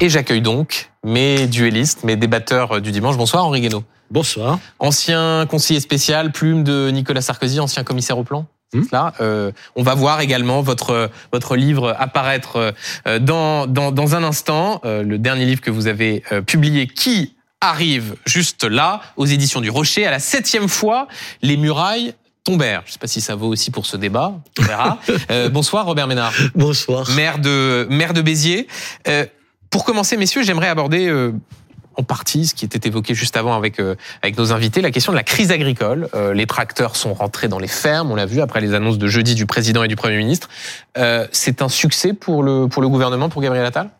Et j'accueille donc mes duellistes, mes débatteurs du dimanche. Bonsoir Henri Guénaud. Bonsoir. Ancien conseiller spécial, plume de Nicolas Sarkozy, ancien commissaire au plan. Hmm. Là, euh, on va voir également votre votre livre apparaître euh, dans dans, dans un instant. Euh, le dernier livre que vous avez euh, publié, qui arrive juste là, aux éditions du Rocher, à la septième fois, les murailles tombèrent. Je ne sais pas si ça vaut aussi pour ce débat. On verra. Euh, bonsoir Robert Ménard. Bonsoir. Maire de maire de Béziers. Pour commencer, messieurs, j'aimerais aborder euh, en partie ce qui était évoqué juste avant avec euh, avec nos invités, la question de la crise agricole. Euh, les tracteurs sont rentrés dans les fermes, on l'a vu après les annonces de jeudi du président et du premier ministre. C'est un succès pour le pour le gouvernement, pour Gabriel Attal?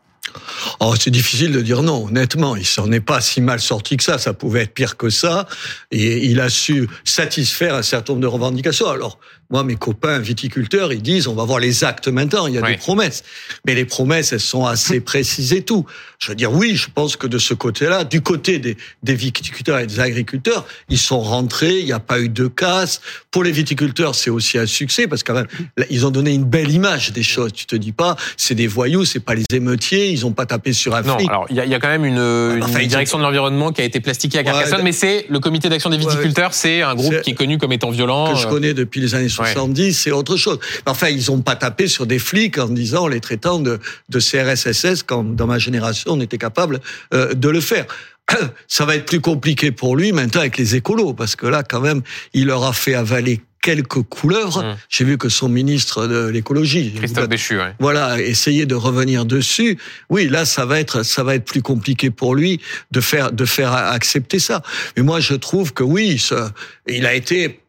Oh, c'est difficile de dire non, honnêtement. Il s'en est pas si mal sorti que ça. Ça pouvait être pire que ça. Et il a su satisfaire un certain nombre de revendications. Alors, moi, mes copains viticulteurs, ils disent, on va voir les actes maintenant. Il y a Oui. des promesses. Mais les promesses, elles sont assez précises et tout. Je veux dire, oui, je pense que de ce côté-là, du côté des, des viticulteurs et des agriculteurs, ils sont rentrés. Il n'y a pas eu de casse. Pour les viticulteurs, c'est aussi un succès parce que quand même, là, ils ont donné une belle image des choses. Tu te dis pas, c'est des voyous, c'est pas les émeutiers. Ils ont pas tapé sur un Non, flic. alors il y a, il y a quand même une, une enfin, ils ont- direction de l'environnement qui a été plastiquée à Carcassonne, Ouais, mais c'est le comité d'action des Ouais. viticulteurs, c'est un groupe qui est connu comme étant violent. que je euh, connais depuis les années 70, c'est autre chose. Enfin, ils ont pas tapé sur des flics en disant, les traitant de, de CRSSS, quand dans ma génération, on était capable euh, de le faire. Ça va être plus compliqué pour lui maintenant avec les écolos, parce que là, quand même, il leur a fait avaler quelques couleurs. Mm. J'ai vu que son ministre de l'écologie, Christophe Béchu, ouais. voilà, essayer de revenir dessus. Oui, là, ça va être, ça va être plus compliqué pour lui de faire, de faire accepter ça. Mais moi, je trouve que oui, ça, il a été.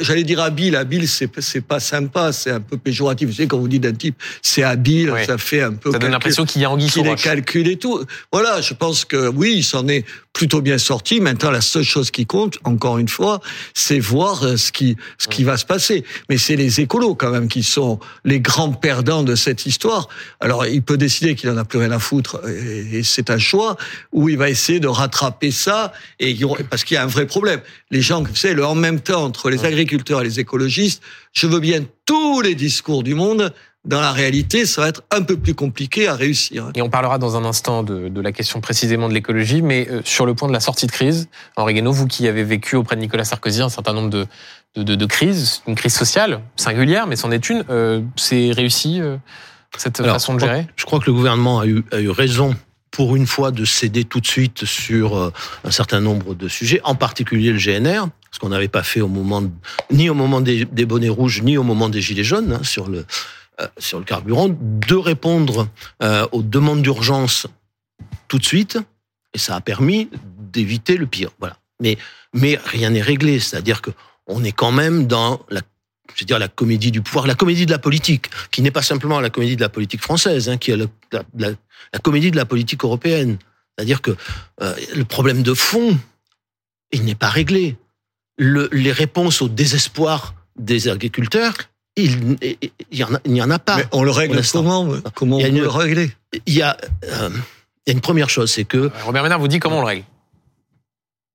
J'allais dire habile, habile, c'est c'est pas sympa, c'est un peu péjoratif. Vous savez, quand vous dites d'un type, c'est habile, Oui. ça fait un peu. Ça donne calcul- l'impression qu'il y a anguille qu'il est calculé et tout. Voilà, je pense que oui, il s'en est plutôt bien sorti. Maintenant, la seule chose qui compte, encore une fois, c'est voir euh, ce qui ce qui va se passer. Mais c'est les écolos quand même qui sont les grands perdants de cette histoire. Alors, il peut décider qu'il en a plus rien à foutre, et, c'est un choix, ou il va essayer de rattraper ça, et parce qu'il y a un vrai problème. Les gens, vous savez, le en même temps entre les agriculteurs et les écologistes, je veux bien tous les discours du monde. Dans la réalité, ça va être un peu plus compliqué à réussir. Et on parlera dans un instant de, de la question précisément de l'écologie, mais euh, sur le point de la sortie de crise, Henri Guénaud, vous qui avez vécu auprès de Nicolas Sarkozy un certain nombre de, de, de- de crises, une crise sociale singulière, mais c'en est une, euh, c'est réussi euh, cette Alors, façon de gérer? Je crois que le gouvernement a eu, a eu raison pour une fois de céder tout de suite sur euh, un certain nombre de sujets, en particulier le GNR, ce qu'on n'avait pas fait au moment ni au moment des, des bonnets rouges ni au moment des gilets jaunes hein, sur le sur le carburant, de répondre euh, aux demandes d'urgence tout de suite, et ça a permis d'éviter le pire. Voilà. Mais mais rien n'est réglé, c'est-à-dire que on est quand même dans la dire la comédie du pouvoir, la comédie de la politique, qui n'est pas simplement la comédie de la politique française, hein, qui est la, comédie de la politique européenne. C'est-à-dire que euh, le problème de fond, il n'est pas réglé. Le- les réponses au désespoir des agriculteurs, il il y en n'y en, a pas. Mais on le règle comment Comment Il y a on peut une- le régler Il y a, euh, il y a une première chose, c'est que Robert Ménard vous dit comment on le règle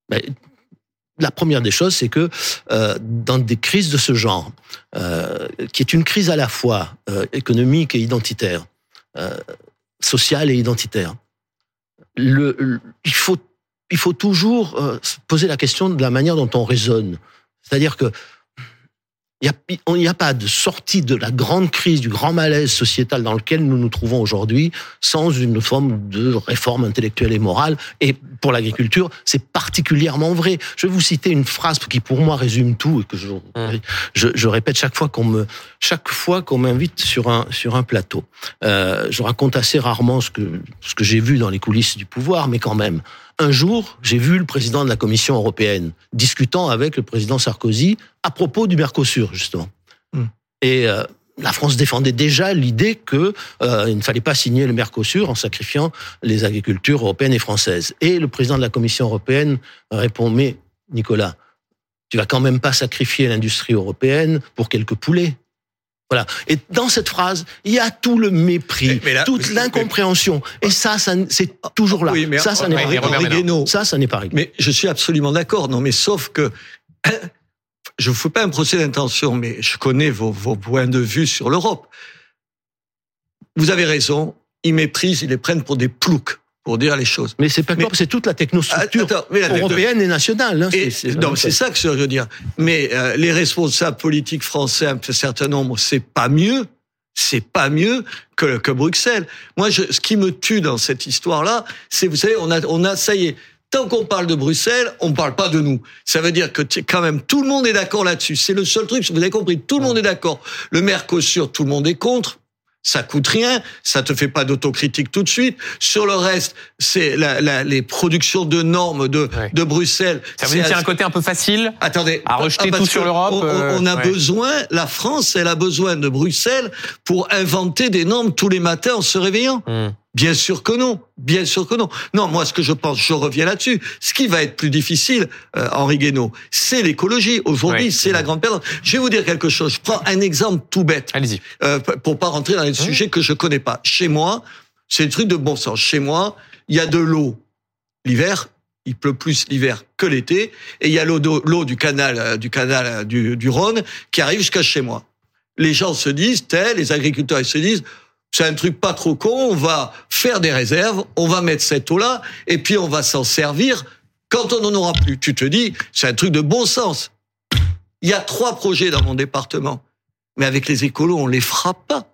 Ben, la première des choses, c'est que euh, dans des crises de ce genre, euh, qui est une crise à la fois euh, économique et identitaire, euh, sociale et identitaire, le, le- il, faut, il faut toujours euh, se poser la question de la manière dont on raisonne. C'est-à-dire que il n'y a, pas de sortie de la grande crise, du grand malaise sociétal dans lequel nous nous trouvons aujourd'hui sans une forme de réforme intellectuelle et morale. Et pour l'agriculture, c'est particulièrement vrai. Je vais vous citer une phrase qui, pour moi, résume tout et que je répète chaque fois qu'on me, chaque fois qu'on m'invite sur un sur un plateau. Euh, je raconte assez rarement ce que ce que j'ai vu dans les coulisses du pouvoir, mais quand même. Un jour, j'ai vu le président de la Commission européenne discutant avec le président Sarkozy à propos du Mercosur, justement. Hmm. Et euh, la France défendait déjà l'idée que euh, il ne fallait pas signer le Mercosur en sacrifiant les agricultures européennes et françaises. Et le président de la Commission européenne répond mais Nicolas, tu vas quand même pas sacrifier l'industrie européenne pour quelques poulets. Voilà. Et dans cette phrase, il y a tout le mépris, Mais- mais là- toute l'incompréhension. Et ça, ça c'est toujours là. Oui, mais ça, ça n'est pas réglé. Ça, ça n'est pas réglé. Mais je suis absolument d'accord. Non, mais sauf que je ne fais pas un procès d'intention, mais je connais vos, vos points de vue sur l'Europe. Vous avez raison. ils méprisent, ils les prennent pour des ploucs pour dire les choses. Mais c'est pas Mais- c'est toute la technostructure Attends, mais la- européenne et nationale. hein, Et- c'est- c'est- ça que je veux dire. Mais euh, les responsables politiques français, un certain nombre, c'est pas mieux. C'est pas mieux que, que Bruxelles. Moi, je, ce qui me tue dans cette histoire-là, c'est, vous savez, on a, on a, ça y est, tant qu'on parle de Bruxelles, on parle pas de nous. Ça veut dire que quand même tout le monde est d'accord là-dessus. C'est le seul truc. Vous avez compris, tout le monde est d'accord. Le Mercosur, tout le monde est contre. Ça coûte rien, ça te fait pas d'autocritique tout de suite. Sur le reste, c'est la, la, les productions de normes de, Ouais. de Bruxelles. Ça veut dire qu'il y a un côté un peu facile Attendez, À rejeter tout sur l'Europe, On, euh, a ouais. besoin, la France, elle a besoin de Bruxelles pour inventer des normes tous les matins en se réveillant. Hmm. Bien sûr que non, bien sûr que non. Non, moi, ce que je pense, je reviens là-dessus. Ce qui va être plus difficile, euh, Henri Guénaud, c'est l'écologie. Aujourd'hui, Oui. c'est la grande perte. Je vais vous dire quelque chose. Je prends un exemple tout bête Allez-y. euh, pour pas rentrer dans les sujets que je connais pas. Chez moi, c'est un truc de bon sens. Chez moi, il y a de l'eau l'hiver. Il pleut plus l'hiver que l'été, et il y a l'eau du canal, euh, du canal euh, du, du Rhône qui arrive jusqu'à chez moi. Les gens se disent, tels, les agriculteurs ils se disent, c'est un truc pas trop con, on va faire des réserves, on va mettre cette eau-là, et puis on va s'en servir quand on n'en aura plus. Tu te dis, c'est un truc de bon sens. Il y a trois projets dans mon département. Mais avec les écolos, on les frappe pas.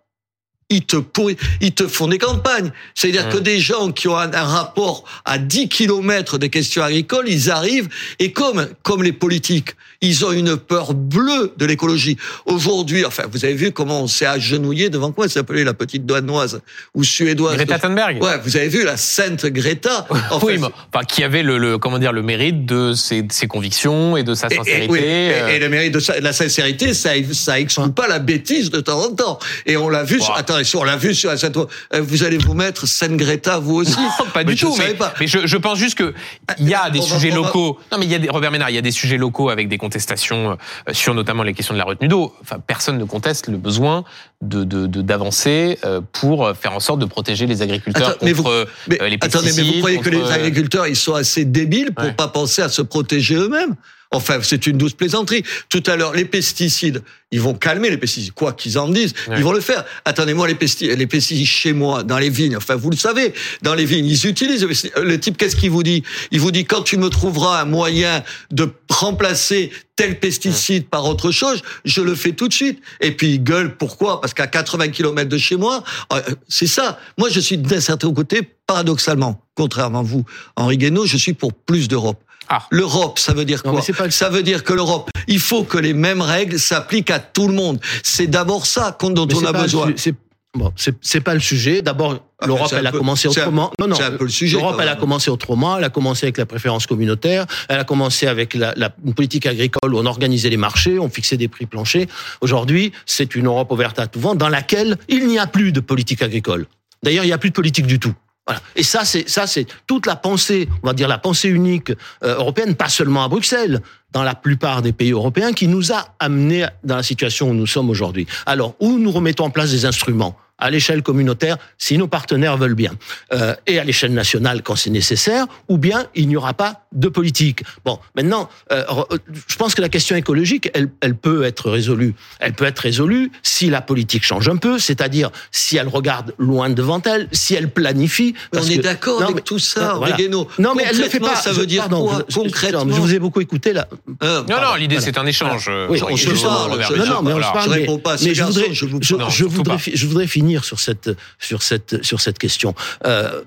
Ils te pourri- ils te font des campagnes. C'est-à-dire Mmh. que des gens qui ont un, un rapport à 10 kilomètres des questions agricoles, ils arrivent et comme, comme les politiques, ils ont une peur bleue de l'écologie. Aujourd'hui, enfin, vous avez vu comment on s'est agenouillé devant quoi elle s'appelait la petite douanoise ou suédoise. Greta Thunberg Ouais, vous avez vu la sainte Greta. Enfin, oui, mais, enfin, qui avait le, le- comment dire le mérite de ses, de ses convictions et de sa Et- et- sincérité. oui, et, euh, et le mérite de ça- de la sincérité, ça, ça exclut pas la bêtise de temps en temps. Et on l'a vu. Sur, Wow. attendez, on l'a vu sur cette. euh, Vous allez vous mettre Sainte Greta, vous aussi. Non, pas Mais du tout. Mais, pas. mais je, je pense juste que il y a des On sujets va- locaux. Non, mais il y a des, Robert Ménard, il y a des sujets locaux avec des contestations euh, sur notamment les questions de la retenue d'eau. Enfin, personne ne conteste le besoin de de- de- d'avancer euh, pour faire en sorte de protéger les agriculteurs Attends, mais contre vous- euh, Mais les attendez, mais vous pesticides, croyez que les contre, euh, agriculteurs, ils sont assez débiles pour Ouais. pas penser à se protéger eux-mêmes? Enfin, c'est une douce plaisanterie. Tout à l'heure, les pesticides, ils vont calmer les pesticides, quoi qu'ils en disent, Ouais. ils vont le faire. Attendez-moi, les pesticides, les pesticides chez moi, dans les vignes, enfin, vous le savez, dans les vignes, ils utilisent. Le type, qu'est-ce qu'il vous dit? Il vous dit, quand tu me trouveras un moyen de remplacer tel pesticide par autre chose, je le fais tout de suite. Et puis, il gueule, pourquoi? Parce qu'à 80 km de chez moi, euh, c'est ça. Moi, je suis d'un certain côté, paradoxalement, contrairement à vous, Henri Guénaud, je suis pour plus d'Europe. Ah. L'Europe, ça veut dire Non, quoi pas Ça veut dire que l'Europe, il faut que les mêmes règles s'appliquent à tout le monde. C'est d'abord ça dont Mais on a besoin. Bon, c'est pas le sujet. D'abord, Ah, l'Europe, elle a peu- commencé un- autrement. Non, non. c'est un peu le sujet, L'Europe, elle a commencé autrement. Elle a commencé avec la préférence communautaire. Elle a commencé avec la, la une politique agricole où on organisait les marchés, on fixait des prix planchers. Aujourd'hui, c'est une Europe ouverte à tout vent dans laquelle il n'y a plus de politique agricole. D'ailleurs, il n'y a plus de politique du tout. Et ça, c'est ça, c'est toute la pensée, on va dire la pensée unique euh, européenne, pas seulement à Bruxelles, dans la plupart des pays européens, qui nous a amenés dans la situation où nous sommes aujourd'hui. Alors, où nous remettons en place des instruments? À l'échelle communautaire, si nos partenaires veulent bien, euh, et à l'échelle nationale quand c'est nécessaire, ou bien il n'y aura pas de politique. Bon, maintenant, euh, je pense que la question écologique, elle, elle peut être résolue. Elle peut être résolue si la politique change un peu, c'est-à-dire si elle regarde loin devant elle, si elle planifie. Parce on est d'accord Non, avec mais- tout ça, voilà. Non, mais elle ne le fait pas. Ça veut dire pardon, quoi je- je- concrètement Je vous ai beaucoup écouté là. Hein, Non, pardon. non, l'idée Voilà. c'est un échange. euh, Oui, on se parle, non, non, mais on se parle. Je réponds pas mais voudrais, voudrais, je voudrais finir sur cette, sur cette, sur cette question. Euh,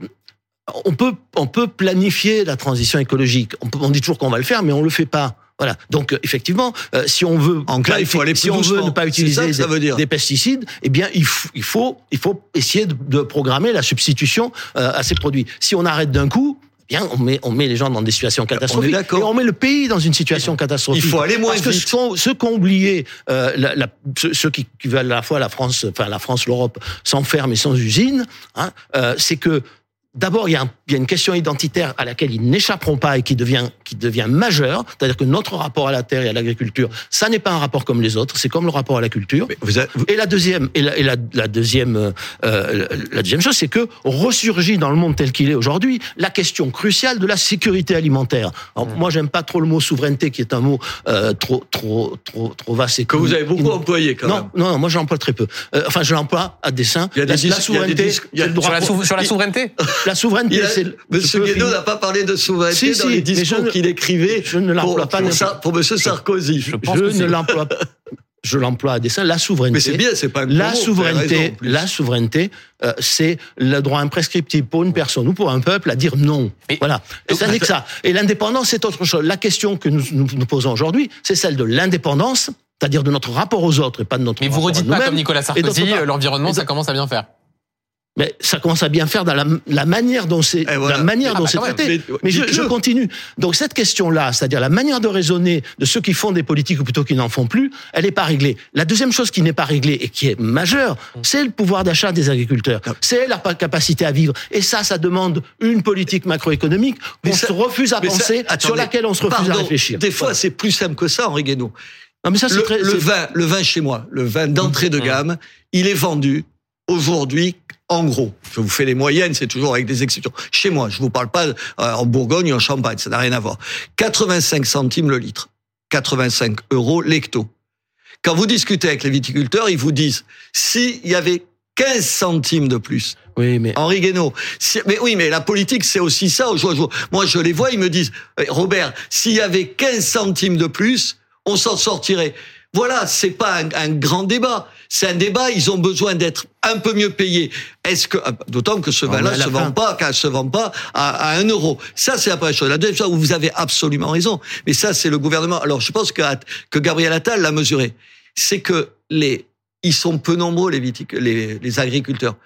on peut, on peut planifier la transition écologique. On, peut- on dit toujours qu'on va le faire, mais on le fait pas. Voilà. Donc euh, effectivement, euh, si on veut, En clair, il faut aller si on veut ne pas utiliser ça des, veut dire. des pesticides, eh bien il, faut- il faut, il faut essayer de, de programmer la substitution euh, à ces produits. Si on arrête d'un coup. Bien, on met, on met les gens dans des situations catastrophiques. d'accord. Et on met le pays dans une situation catastrophique. Il faut aller moins Parce que vite. ce qu'ont ceux qu'ont oublié, euh, la, la- ceux, qui, qui veulent à la fois la France, enfin la France, l'Europe, sans ferme et sans usine, hein, euh, c'est que D'abord, il y, a il y a une question identitaire à laquelle ils n'échapperont pas et qui devient qui devient majeure, c'est-à-dire que notre rapport à la terre et à l'agriculture, ça n'est pas un rapport comme les autres, c'est comme le rapport à la culture. Vous avez- vous- Et la deuxième, et la, et la, la deuxième, euh, la deuxième chose, c'est que ressurgit dans le monde tel qu'il est aujourd'hui la question cruciale de la sécurité alimentaire. Alors, Mmh. moi, j'aime pas trop le mot souveraineté, qui est un mot euh, trop, trop, trop, trop vaste. et que vous avez beaucoup employé quand non, même. non, non, moi, je l'emploie très peu. Euh, enfin, je l'emploie à dessein. Il y a des la, il y a des il y a- Sur la, pour- sou- sur la il- souveraineté? la souveraineté, c'est le- Monsieur Guénaud n'a pas parlé de souveraineté Si, dans si, les discours je ne- qu'il écrivait je ne l'emploie pour, pas pour, Sar- pour Monsieur Sarkozy. Je pense je que ne l'emploie pas. Je l'emploie à dessein. La souveraineté. Mais c'est bien, c'est pas un La gros mot, souveraineté, raison, la souveraineté, euh, c'est le droit imprescriptible pour une personne ou pour un peuple à dire non. Mais- voilà. Et ça n'est que ça. Et l'indépendance, c'est autre chose. La question que nous nous, nous posons aujourd'hui, c'est celle de l'indépendance, c'est-à-dire de notre rapport aux autres et pas de notre Mais vous rapport à redites pas comme Nicolas Sarkozy, euh, l'environnement, ça commence à bien faire. Mais ça commence à bien faire dans la, la manière dont c'est voilà. la manière Ah dont bah c'est quand même. traité. Mais- Mais je, continue. Donc cette question-là, c'est-à-dire la manière de raisonner de ceux qui font des politiques ou plutôt qui n'en font plus, elle n'est pas réglée. La deuxième chose qui n'est pas réglée et qui est majeure, c'est le pouvoir d'achat des agriculteurs. C'est leur capacité à vivre. Et ça, ça demande une politique macroéconomique qu'on se refuse à ça- penser, attendez, sur laquelle on se refuse à réfléchir. Des fois, c'est plus simple que ça, Henri Guénaud. non, mais ça, c'est Le, très, le vin, le vin chez moi, le vin d'entrée de Mmh. gamme, il est vendu aujourd'hui. En gros, je vous fais les moyennes, c'est toujours avec des exceptions. Chez moi, je vous parle pas euh, en Bourgogne ou en Champagne, ça n'a rien à voir. 85 centimes le litre, 85 euros l'hecto. Quand vous discutez avec les viticulteurs, ils vous disent s'il y avait 15 centimes de plus, Oui, mais Henri Guénaud. Si- mais oui, mais la politique, c'est aussi ça. au jour le jour. Moi, je les vois, ils me disent, Eh, Robert, s'il y avait 15 centimes de plus, on s'en sortirait. Voilà, c'est pas un, un grand débat. C'est un débat. Ils ont besoin d'être un peu mieux payés. Est-ce que, ah, d'autant que ce vin-là se fin. vend pas, qu'elle se vend pas à, à un euro. Ça, c'est la première chose. La deuxième chose, où vous avez absolument raison. Mais ça, c'est le gouvernement. Alors, je pense que, que Gabriel Attal l'a mesuré. C'est que les, ils sont peu nombreux, les, les, les agriculteurs,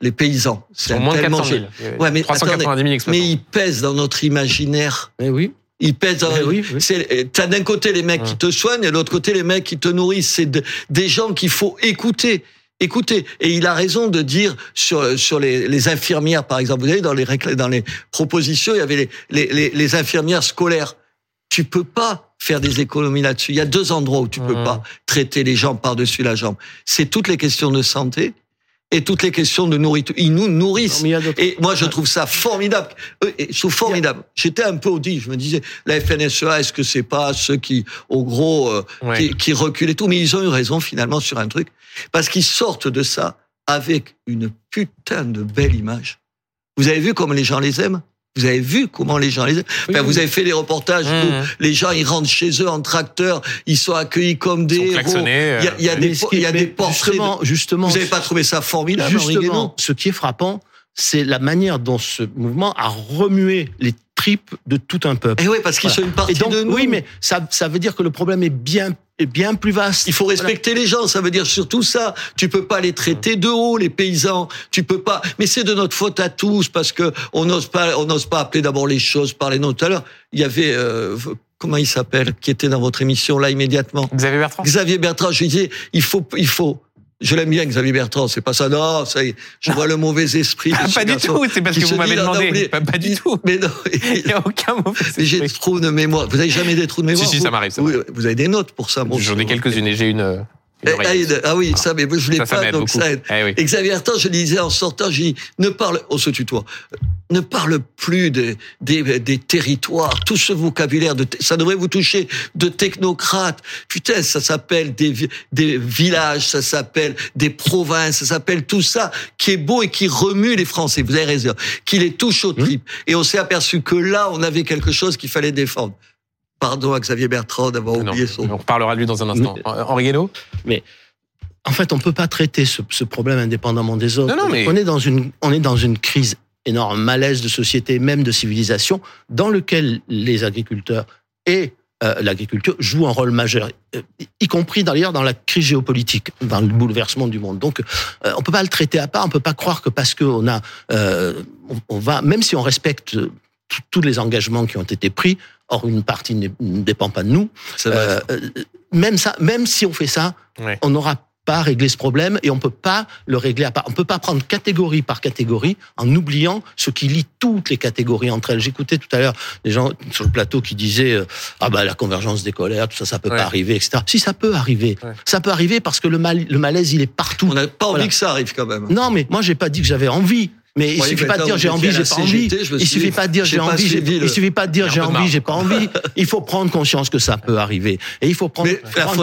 les paysans. C'est moins de tellement 400 000. Ouais, mais 390 000 mais ils pèsent dans notre imaginaire. mais oui. Ils pèsent dans... Eh oui, oui. C'est, t'as d'un côté les mecs qui te soignent et de l'autre côté les mecs qui te nourrissent. C'est de- des gens qu'il faut écouter. Écoutez, et il a raison de dire sur sur les, les infirmières par exemple. Vous savez dans les dans les propositions, il y avait les, les, les, les infirmières scolaires. Tu peux pas faire des économies là-dessus. Il y a deux endroits où tu peux Mmh. pas traiter les gens par-dessus la jambe. C'est toutes les questions de santé et toutes les questions de nourriture. Ils nous nourrissent. Et moi, je trouve ça formidable. Je trouve formidable. J'étais un peu audit. Je me disais, la FNSEA, est-ce que c'est pas ceux qui, au gros, euh, Ouais. qui, qui reculent et tout? Mais ils ont eu raison finalement sur un truc. Parce qu'ils sortent de ça avec une putain de belle image. Vous avez vu comment les gens les aiment? Vous avez vu comment les gens les Oui, oui. Vous avez fait les reportages où Mmh. les gens, ils rentrent chez eux en tracteur, ils sont accueillis comme Ils des sont héros. Il y a, il y a euh, des, il y a des portraits. de- Justement, justement. Vous n'avez pas trouvé ça formidable, Justement, ce qui est frappant, c'est la manière dont ce mouvement a remué les tripes de tout un peuple. Eh oui, parce qu'ils Voilà. sont une partie Et donc, de nous. oui, mais ça, ça veut dire que le problème est bien, est bien plus vaste. Il faut respecter les gens, ça veut dire surtout ça. Tu peux pas les traiter de haut, les paysans. Tu peux pas. Mais c'est de notre faute à tous parce que on n'ose pas, on n'ose pas appeler d'abord les choses par les noms. Tout à l'heure, il y avait euh, comment il s'appelle, qui était dans votre émission là immédiatement. Xavier Bertrand Xavier Bertrand. Je lui disais, il faut, il faut. Je l'aime bien, Xavier Bertrand. C'est pas ça. Non, ça y est, je vois le mauvais esprit. Ah, Pas du tout, c'est parce que vous m'avez non, demandé. Pas, pas du tout. Mais non. Il n'y a aucun mauvais Mais j'ai des esprit. trous de mémoire. Vous avez jamais des trous de mémoire Si, si, vous ça m'arrive, ça vous avez des notes pour ça. bon, J'en ai quelques-unes et j'ai une. une Eh, eh, Ah oui, ça, mais je l'ai Ça, ça pas, donc beaucoup. ça aide. Eh oui. Et Xavier Artan, je disais en sortant, j'ai dit, ne parle, on se tutoie, ne parle plus des, des, des territoires, tout ce vocabulaire, de, ça devrait vous toucher, de technocrates. Putain, ça s'appelle des, vi- des villages, ça s'appelle des provinces, ça s'appelle tout ça qui est beau et qui remue les Français. Vous avez raison, qui les touche au trip. Et on s'est aperçu que là, on avait quelque chose qu'il fallait défendre. Pardon à Xavier Bertrand d'avoir oublié son on reparlera de lui dans un instant. Henri Guénaud En fait, on peut pas traiter ce, ce problème indépendamment des autres. Non, non, mais- On est dans une, on est dans une crise énorme, malaise de société, même de civilisation, dans lequel les agriculteurs et euh, l'agriculture jouent un rôle majeur, euh, y compris d'ailleurs dans la crise géopolitique, dans le bouleversement du monde. Donc, euh, on peut pas le traiter à part. On peut pas croire que parce qu'on a, euh, on, on va, même si on respecte tous- les engagements qui ont été pris, or une partie ne dépend pas de nous, même ça, même si on fait ça, Ouais. on n'aura pas régler ce problème et on peut pas le régler à part. On peut pas prendre catégorie par catégorie en oubliant ce qui lie toutes les catégories entre elles. J'écoutais tout à l'heure des gens sur le plateau qui disaient euh, ah bah la convergence des colères, tout ça, ça peut Ouais. pas arriver, etc. Si ça peut arriver, Ouais. ça peut arriver parce que le mal, le malaise il est partout. On n'a pas envie Voilà. que ça arrive quand même. Non, mais moi j'ai pas dit que j'avais envie. Mais il suffit pas de dire j'ai envie, j'ai pas envie. Il suffit pas de dire j'ai j'ai pas envie, il suffit pas de dire j'ai envie, j'ai pas envie. Il faut prendre conscience que ça peut arriver. Et il faut prendre,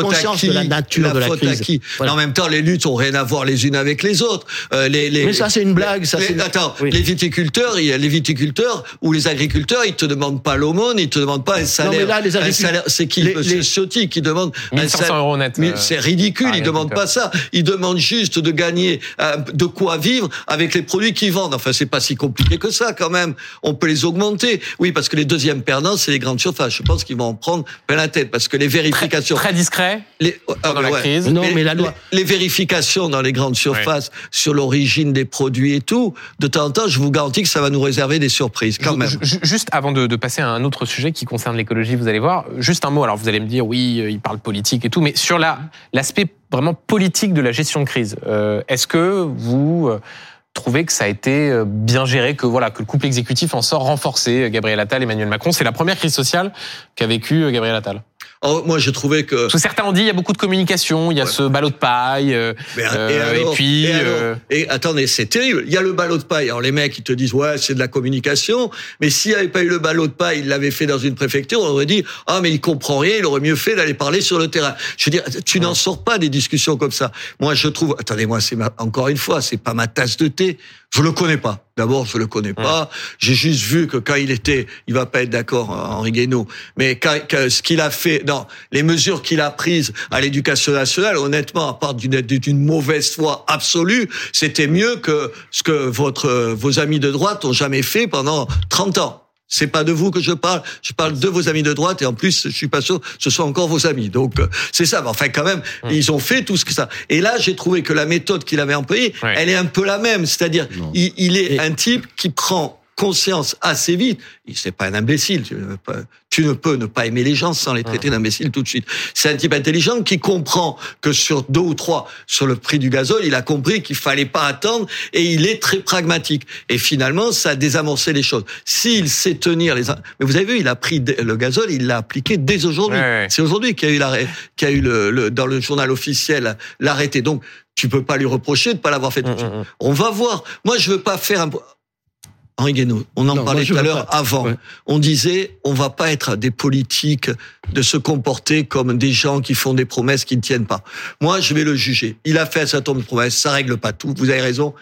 conscience qui de la nature la de la faute crise. à qui Voilà. En même temps, les luttes ont rien à voir les unes avec les autres. Euh, les, les, Mais ça, c'est une blague, ça, les- Attends, Oui. les viticulteurs, il y a les viticulteurs ou les agriculteurs, ils te demandent pas l'aumône, ils te demandent pas un salaire. mais là, les un agricul- salaire, c'est qui les- Monsieur Ciotti qui demande un 1500 salaire- euros net. Mais euh, c'est ridicule, ils demandent pas ça. Ils demandent juste de gagner euh, de quoi vivre avec les produits qu'ils vendent. Enfin, c'est pas si compliqué que ça quand même. On peut les augmenter. Oui, parce que les deuxièmes perdants, c'est les grandes surfaces. Je pense qu'ils vont en prendre plein la tête parce que les très, vérifications, très discret les, ah, pendant la ouais. crise. Non, mais la loi- Les, les vérifications dans les grandes surfaces sur l'origine des produits et tout, de temps en temps, je vous garantis que ça va nous réserver des surprises quand même. ju- Juste avant de, de passer à un autre sujet qui concerne l'écologie, vous allez voir, juste un mot. Alors vous allez me dire, oui, euh, il parle politique et tout, mais sur la l'aspect vraiment politique de la gestion de crise, euh, est-ce que vous trouvez que ça a été euh, bien géré, que voilà, que le couple exécutif en sort renforcé, euh, Gabriel Attal, Emmanuel Macron, c'est la première crise sociale qu'a vécu euh, Gabriel Attal. Oh, moi, j'ai trouvé que Parce que certains ont dit, il y a beaucoup de communication, il y a Ouais. ce ballot de paille, euh, Mais, euh, et puis, et, alors euh, Et attendez, c'est terrible. Il y a le ballot de paille. Alors les mecs, ils te disent ouais, c'est de la communication. Mais s'il n'y avait pas eu le ballot de paille, il l'avait fait dans une préfecture, on aurait dit ah mais il comprend rien. Il aurait mieux fait d'aller parler sur le terrain. Je veux dire, tu n'en sors pas des discussions comme ça. Moi, je trouve. Attendez, moi, c'est ma- encore une fois, c'est pas ma tasse de thé. Je le connais pas. D'abord, je le connais pas. J'ai juste vu que quand il était, il va pas être d'accord, hein, Henri Guénaud, mais quand, que ce qu'il a fait, non, les mesures qu'il a prises à l'éducation nationale, honnêtement, à part d'une d'une mauvaise foi absolue, c'était mieux que ce que votre euh, vos amis de droite ont jamais fait pendant 30 ans. C'est pas de vous que je parle, je parle de vos amis de droite et en plus, je suis pas sûr que ce soit encore vos amis. Donc euh, c'est ça. Mais enfin, quand même, ils ont fait tout ce que ça. Et là, j'ai trouvé que la méthode qu'il avait employée, Ouais. elle est un peu la même. C'est-à-dire, il, il est Et- un type qui prend conscience assez vite. Il c'est pas un imbécile. Tu ne, peux tu ne peux ne pas aimer les gens sans les traiter d'imbéciles tout de suite. C'est un type intelligent qui comprend que sur deux ou trois, sur le prix du gazole, il a compris qu'il fallait pas attendre et il est très pragmatique. Et finalement, ça a désamorcé les choses. S'il sait tenir les, mais vous avez vu, il a pris le gazole, il l'a appliqué dès aujourd'hui. Ouais, ouais. C'est aujourd'hui qu'il y a eu l'arrêt, qu'il y a eu le, le- dans le journal officiel l'arrêté. Donc, tu peux pas lui reprocher de pas l'avoir fait. Mm, mm, mm. On va voir. Moi, je veux pas faire un. Henri Guénaud, on en Non, parlait tout à l'heure avant. Ouais. On disait, on va pas être des politiques de se comporter comme des gens qui font des promesses qui ne tiennent pas. Moi, je vais le juger. Il a fait un certain nombre de promesses, ça règle pas tout. Vous avez raison.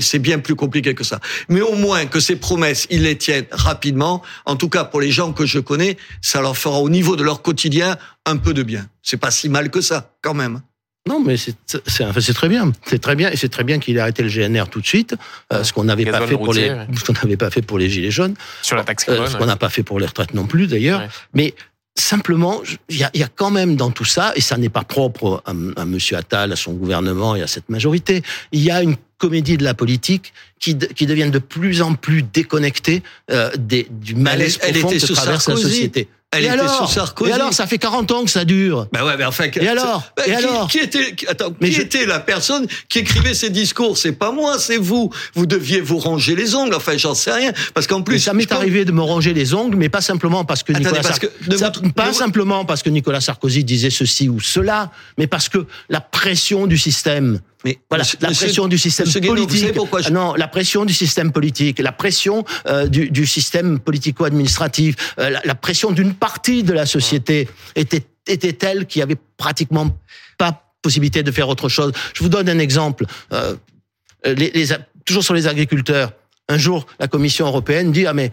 C'est bien plus compliqué que ça. Mais au moins que ces promesses, ils les tiennent rapidement. En tout cas, pour les gens que je connais, ça leur fera au niveau de leur quotidien un peu de bien. C'est pas si mal que ça, quand même. Non, mais c'est c'est enfin, c'est très bien. C'est très bien et c'est très bien qu'il ait arrêté le GNR tout de suite, euh, ce qu'on n'avait pas fait pour les ouais. ce qu'on n'avait pas fait pour les gilets jaunes, sur la taxe euh, carbone. ce qu'on n'a pas fait pour les retraites non plus d'ailleurs. Ouais. Mais simplement, il y a, il y a quand même dans tout ça, et ça n'est pas propre à, à Monsieur Attal, à son gouvernement et à cette majorité, il y a une comédie de la politique qui, de- qui devient de plus en plus déconnectée euh, des, du malaise elle profond était que sous traverse la société. Elle et était alors sous Sarkozy. Et alors, ça fait 40 ans que ça dure. Ben ouais, mais enfin. Et alors Ben, Et qui, alors qui était attends, Mais qui je- était la personne qui écrivait ces discours C'est pas moi, c'est vous. Vous deviez vous ranger les ongles. Enfin, j'en sais rien, parce qu'en plus, Mais ça m'est pense- arrivé de me ranger les ongles, mais pas simplement parce que Attendez, Nicolas parce Sarkozy, que ne Ça- vous- pas ne vous- simplement parce que Nicolas Sarkozy disait ceci ou cela, mais parce que la pression du système, Mais voilà, monsieur- la monsieur- pression du système Guénaud, vous politique, savez pourquoi je- non, la pression du système politique, la pression euh, du, du système politico-administratif, euh, la, la pression d'une partie de la société était était telle qu'il y avait pratiquement pas possibilité de faire autre chose. Je vous donne un exemple. Euh, les, les- toujours sur les agriculteurs. Un jour, la Commission européenne dit ah mais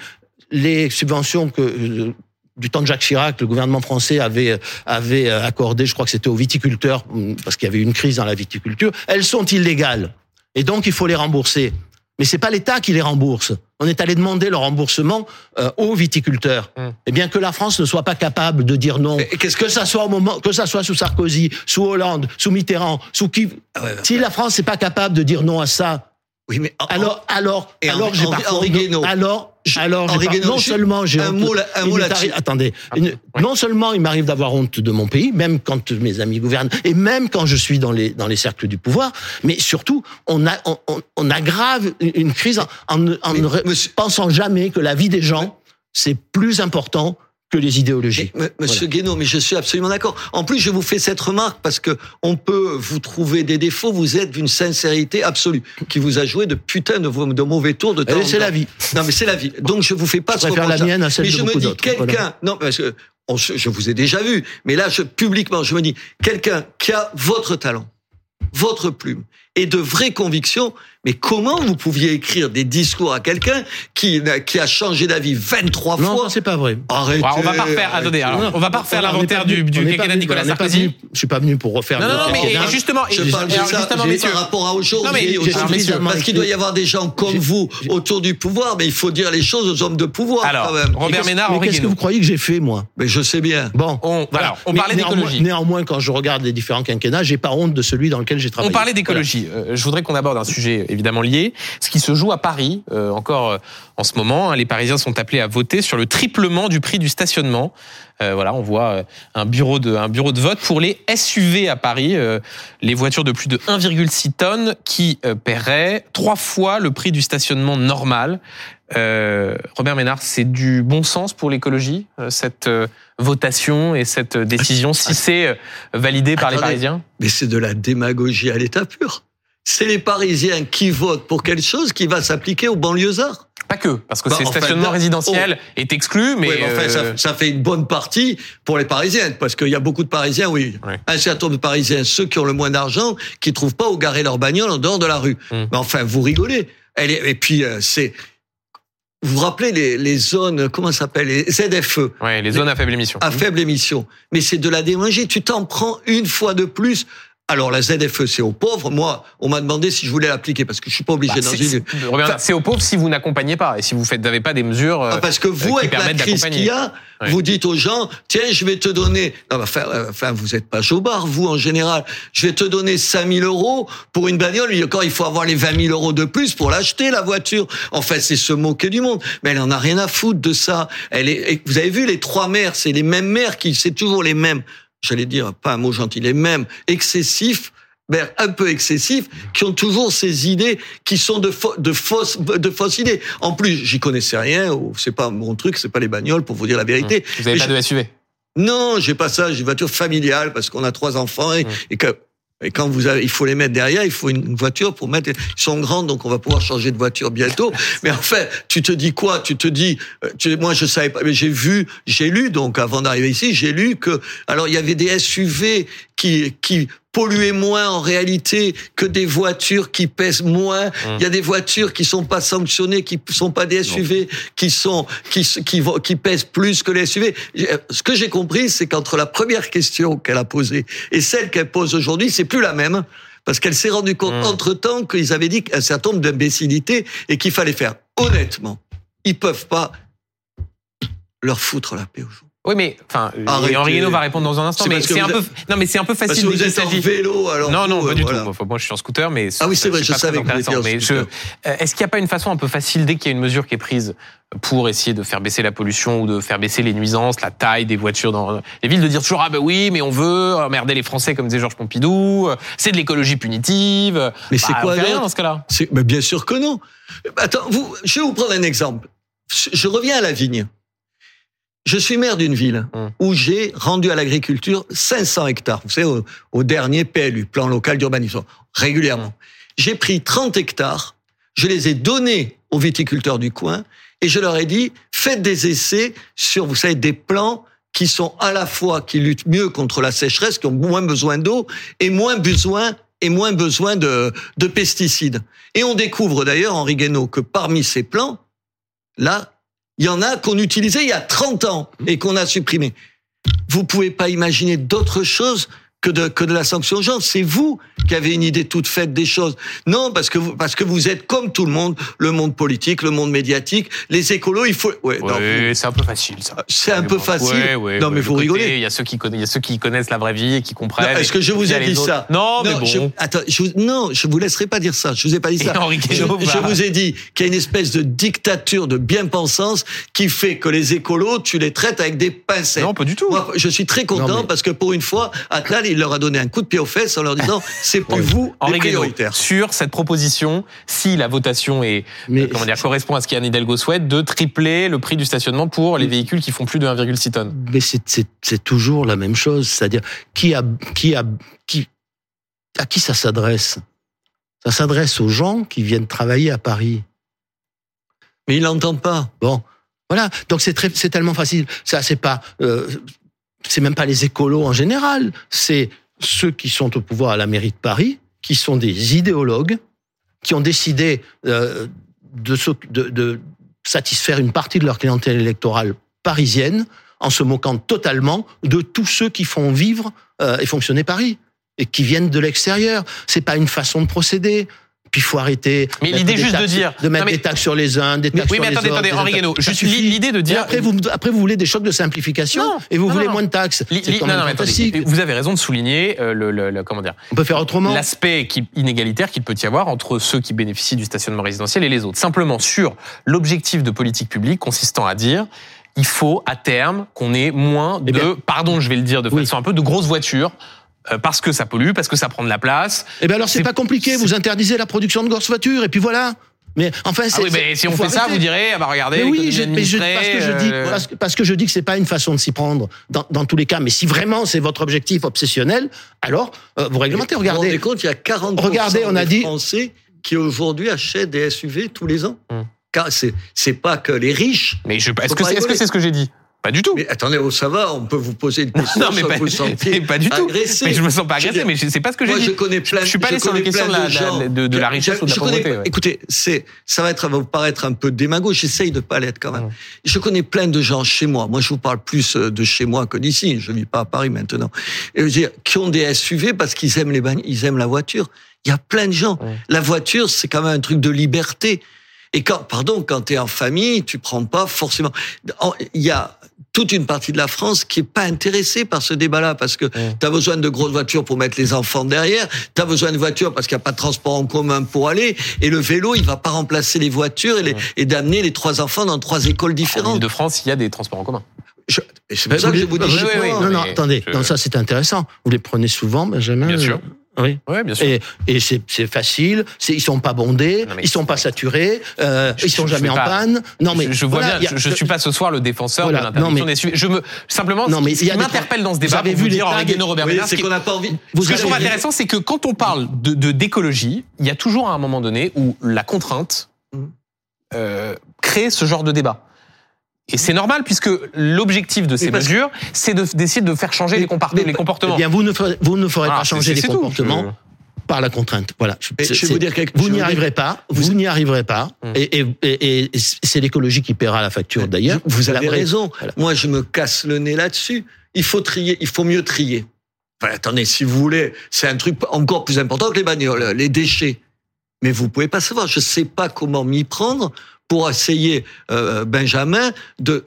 les subventions que du temps de Jacques Chirac, le gouvernement français avait avait accordé, je crois que c'était aux viticulteurs hum, parce qu'il y avait une crise dans la viticulture, elles sont illégales et donc il faut les rembourser. Mais c'est pas l'État qui les rembourse. On est allé demander le remboursement euh, aux viticulteurs. Hum. Et bien que la France ne soit pas capable de dire non, Et qu'est-ce que ça soit au moment, que ça soit sous Sarkozy, sous Hollande, sous Mitterrand, sous qui, Ah ouais, si la France n'est pas capable de dire non à ça, Oui, mais en- alors, alors, Et alors, j'ai alors, Alors, Henri non seulement j'ai un honte- mot un là-dessus. Attendez, une- non seulement il m'arrive d'avoir honte de mon pays, même quand mes amis gouvernent, et même quand je suis dans les dans les cercles du pouvoir, mais surtout on a on, on- on aggrave une- crise en, en ne- en Mais, ne ré- monsieur- pensant jamais que la vie des gens c'est plus important que les idéologies. Mais, Monsieur Guénaud, mais je suis absolument d'accord. En plus, je vous fais cette remarque parce que on peut vous trouver des défauts. Vous êtes d'une sincérité absolue qui vous a joué de putain de, de mauvais tours de temps. Eh, en c'est temps. la vie. Non, mais c'est la vie. Donc, je vous fais pas Je ce préfère la mienne à celle Mais de je me dis, quelqu'un, Voilà. non, parce que on je vous ai déjà vu, mais là, je, publiquement, je me dis, quelqu'un qui a votre talent, votre plume et de vraies convictions, mais comment vous pouviez écrire des discours à quelqu'un qui, qui a changé d'avis 23 Non, fois ça, c'est pas vrai. Arrêtez. on va pas refaire. Attendez, alors, Non, on va pas refaire on l'inventaire du, on quinquennat de Nicolas on Sarkozy. venu- Je suis pas venu pour refaire. Non, le non, non, mais et justement, Je et- parle de alors, ça par rapport à aujourd'hui. Non, parce qu'il doit y avoir des gens comme vous autour du pouvoir, mais il faut dire les choses aux hommes de pouvoir Alors, quand même. Robert Ménard, qu'est-ce- mais Henri qu'est-ce que vous croyez que j'ai fait, moi? Mais je sais bien. Bon, On- voilà. alors, on Mais parlait d'écologie. Néanmoins, quand je regarde les différents quinquennats, j'ai pas honte de celui dans lequel j'ai On travaillé. parlait d'écologie. Euh, je voudrais qu'on aborde un sujet évidemment lié, ce qui se joue à Paris euh, encore euh, en ce moment. hein. les Parisiens sont appelés à voter sur le triplement du prix du stationnement. Voilà, on voit un bureau de un bureau de vote pour les SUV à Paris, les voitures de plus de 1,6 tonnes qui paieraient trois fois le prix du stationnement normal. Robert Ménard, c'est du bon sens pour l'écologie cette votation et cette décision si c'est validé par les. Parisiens? Mais c'est de la démagogie à l'état pur. C'est les Parisiens qui votent pour quelque chose qui va s'appliquer aux banlieusards. Pas que, parce que Bah, c'est stationnement là- résidentiel est exclu, mais Oui, mais enfin, euh, ça, ça fait une bonne partie pour les Parisiens, parce qu'il y a beaucoup de Parisiens, oui, un certain nombre de Parisiens, ceux qui ont le moins d'argent, qui trouvent pas où garer leur bagnole en dehors de la rue. Mm. Mais enfin, vous rigolez. Elle est- et puis, euh, c'est... Vous vous rappelez les, les zones, comment ça s'appelle Les ZFE. ouais, les zones à faible émission. à faible émission. Mais c'est de la démanger. Tu t'en prends une fois de plus. Alors la ZFE, c'est aux pauvres. Moi, on m'a demandé si je voulais l'appliquer parce que je suis pas obligé Bah, dans c'est- une. aux pauvres si vous n'accompagnez pas et si vous faites, n'avez pas des mesures. euh, Ah, parce que vous, qui avec la crise qu'il y a, Ouais. vous dites aux gens, tiens, je vais te donner, non, enfin, euh, enfin, vous êtes pas jobard, vous, en général. Je vais te donner 5000 euros pour une bagnole, encore, il faut avoir les 20 000 euros de plus pour l'acheter, la voiture. Enfin, c'est se moquer du monde. Mais elle en a rien à foutre de ça. Elle est, et vous avez vu, les trois mères, c'est les mêmes mères qui, c'est toujours les mêmes. J'allais dire, pas un mot gentil, les mêmes, excessifs, ben, un peu excessifs, qui ont toujours ces idées qui sont de, de fausses, de fausses idées. En plus, j'y connaissais rien, c'est pas mon truc, c'est pas les bagnoles, pour vous dire la vérité. Vous n'avez Mais pas de SUV. Non, j'ai pas ça, j'ai une voiture familiale parce qu'on a trois enfants et, Mm. et que et quand vous avez, il faut les mettre derrière, il faut une voiture pour mettre. Ils sont grandes, donc on va pouvoir changer de voiture bientôt. Mais enfin, tu te dis quoi? Tu te dis, euh, tu, moi je savais pas, mais j'ai vu, j'ai lu donc avant d'arriver ici, j'ai lu que alors il y avait des SUV qui qui polluaient moins en réalité que des voitures qui pèsent moins. Il y a des voitures qui sont pas sanctionnées, qui sont pas des SUV, qui sont qui qui pèsent plus que les SUV. Ce que j'ai compris, c'est qu'entre la première question qu'elle a posée et celle qu'elle pose aujourd'hui, c'est plus la même. Parce qu'elle s'est rendue compte Mm. entre-temps qu'ils avaient dit un certain nombre d'imbécilités et qu'il fallait faire. Honnêtement, ils peuvent pas leur foutre la paix gens. Oui, mais enfin, Henri Guénaud va répondre dans un instant. C'est Mais parce que c'est un peu, non, mais c'est un peu Parce facile que dès vous êtes en vélo, alors. Non, non, pas du voilà. tout. Enfin, moi, je suis en scooter, mais Ah oui, c'est vrai, je savais que je- euh, est-ce qu'il n'y a pas une façon un peu facile dès qu'il y a une mesure qui est prise pour essayer de faire baisser la pollution ou de faire baisser les nuisances, la taille des voitures dans les villes, de dire toujours ah ben oui, mais on veut emmerder les Français comme disait Georges Pompidou, euh, c'est de l'écologie punitive. Mais c'est Bah, quoi on fait rien dans ce cas-là C'est- mais bien sûr que non. Attends, vous, je vais vous prendre un exemple. Je reviens à la vigne. Je suis maire d'une ville Hum. où j'ai rendu à l'agriculture 500 hectares. Vous savez, au, au dernier PLU, plan local d'urbanisme, régulièrement. J'ai pris 30 hectares, je les ai donnés aux viticulteurs du coin et je leur ai dit, faites des essais sur, vous savez, des plants qui sont à la fois, qui luttent mieux contre la sécheresse, qui ont moins besoin d'eau et moins besoin et moins besoin de, de pesticides. Et on découvre d'ailleurs, Henri Guénaud, que parmi ces plants, là, il y en a qu'on utilisait il y a 30 ans et qu'on a supprimé. Vous pouvez pas imaginer d'autre chose que de, que de la sanction aux gens. C'est vous qui avez une idée toute faite des choses. Non, parce que vous, parce que vous êtes comme tout le monde, le monde politique, le monde médiatique, les écolos, il faut. Ouais, non, Oui, c'est un peu facile ça. c'est un peu facile. Ouais, ouais, non, ouais, mais vous côté, rigolez. Il y a ceux qui connaissent, il y a ceux qui connaissent la vraie vie et qui comprennent. Est-ce que je vous ai dit autres. ça Non, mais bon. je, attends, je, vous- non, je vous laisserai pas dire ça. Je vous ai pas dit Et ça. Henri Je, je va- vous ai dit qu'il y a une espèce de dictature de bien-pensance qui fait que les écolos, tu les traites avec des pincettes. Non, pas du tout. Moi, je suis très content Non, mais- parce que pour une fois, Attal, il leur a donné un coup de pied aux fesses en leur disant c'est plus vous les Guénaud, prioritaires. sur cette proposition, si la votation est, Mais- euh, comment dire, correspond à ce qu'Anne Hidalgo souhaite, de tripler le prix du stationnement pour les véhicules qui font plus de 1,6 tonnes. Mais c'est- toujours la même chose, c'est-à-dire qui a qui a qui à qui ça s'adresse? Ça s'adresse aux gens qui viennent travailler à Paris. Mais il n'entend pas. Bon, voilà. Donc c'est très c'est tellement facile. Ça c'est pas euh, c'est même pas les écolos en général, c'est ceux qui sont au pouvoir à la mairie de Paris, qui sont des idéologues, qui ont décidé euh, de, satisfaire une partie de leur clientèle électorale parisienne en se moquant totalement de tous ceux qui font vivre euh, et fonctionner Paris et qui viennent de l'extérieur. C'est pas une façon de procéder. Puis il faut arrêter. Mais l'idée juste de dire- de mettre Non, mais- des taxes sur les uns, des taxes oui, sur mais les attendez, autres. attendez, des Henri taxes- Guénaud, Ça juste l'idée de dire- Et après vous après vous voulez des chocs de simplification Non, et vous non, voulez moins de taxes. Li- li- non, non, mais attendez, vous avez raison de souligner euh, le, le- le- comment dire On peut faire autrement. l'aspect inégalitaire qu'il peut y avoir entre ceux qui bénéficient du stationnement résidentiel et les autres. Simplement sur l'objectif de politique publique consistant à dire il faut à terme qu'on ait moins de, Eh bien- pardon, je vais le dire de Oui. façon un peu, de grosses voitures. Euh, Parce que ça pollue, parce que ça prend de la place. Eh bien alors c'est pas compliqué. Vous interdisez la production de grosses voitures et puis voilà. Mais enfin c'est. Ah oui, c'est- mais si on fait ça, vous direz, ah bah regardez, Mais oui, je, mais je- parce que je dis, parce que, parce que je dis que c'est pas une façon de s'y prendre dans, dans tous les cas. Mais si vraiment c'est votre objectif obsessionnel, alors euh, vous réglementez. Vous vous rendez Regardez, compte, il y a 40 Regardez, on a des dit- Français qui aujourd'hui achètent des SUV tous les ans. Hum. C'est pas que les riches. Mais est-ce que c'est est -ce c'est ce que j'ai dit? Pas du tout. Mais attendez, oh, ça va, on peut vous poser une question non, mais pas, vous sentiez pas du tout. agressé. Mais je me sens pas agressé, mais c'est pas ce que j'ai Moi, dit. je connais plein. Je suis pas allé sur la question de la, gens. de, de- de la Je- richesse ou de la connais- pauvreté. ouais. Écoutez, c'est, ça va être, va vous paraître un peu démago. J'essaye de pas l'être quand même. Je connais plein de gens chez moi. Moi, je vous parle plus euh, de chez moi que d'ici. Je vis pas à Paris maintenant. Et je veux dire, qui ont des SUV parce qu'ils aiment les ils aiment la voiture. Il y a plein de gens. La voiture, c'est quand même un truc de liberté. Et quand, pardon, quand tu es en famille, tu prends pas forcément. En- Il y a toute une partie de la France qui est pas intéressée par ce débat-là parce que Ouais. tu as besoin de grosses voitures pour mettre les enfants derrière, tu as besoin de voitures parce qu'il n'y a pas de transport en commun pour aller et le vélo, il va pas remplacer les voitures et, les- Ouais. et d'amener les trois enfants dans trois écoles En différentes. de France, il y a des transports en commun. Je- c'est pour ça que je vous dis Oui, non, non, mais attendez. je- Non, ça c'est intéressant. Vous les prenez souvent, Benjamin. Bien sûr. Oui. Oui, bien sûr. Et, et c'est c'est facile. C'est ils sont pas bondés, Non, ils sont pas saturés, euh, Je- ils sont je- jamais je en pas. panne. Non mais je, je vois voilà, bien, a- je, suis pas ce soir le défenseur Voilà, de l'interdiction non, mais- des SUV. Je me simplement, Non, mais ce il m'interpelle dans ce vous débat, avez pour vu vous dire Henri Guénaud, Robert Oui, c'est qu'on n'a pas envie. Vous ce que je avez trouve intéressant, c'est que quand on parle de de- d'écologie, il y a toujours à un moment donné où la contrainte Mhm. euh, crée ce genre de débat. Et c'est normal puisque l'objectif de ces mesures, c'est de- d'essayer de faire changer Mais- les, compart- mais- les comportements. Eh bien, vous ne ferez, vous ne ferez Voilà, pas changer les tout. comportements par la contrainte. Voilà. Je vais vous dire quelque Vous je vais n'y vous arriverez pas. Vous n'y arriverez pas. Et, et, et, et c'est l'écologie qui paiera la facture d'ailleurs. Vous La avez raison. Voilà. Moi, je me casse le nez là-dessus. Il faut trier, il faut mieux trier. Enfin, attendez, si vous voulez, c'est un truc encore plus important que les bagnoles, les déchets. Mais vous pouvez pas savoir. Je sais pas comment m'y prendre pour essayer, euh, Benjamin, de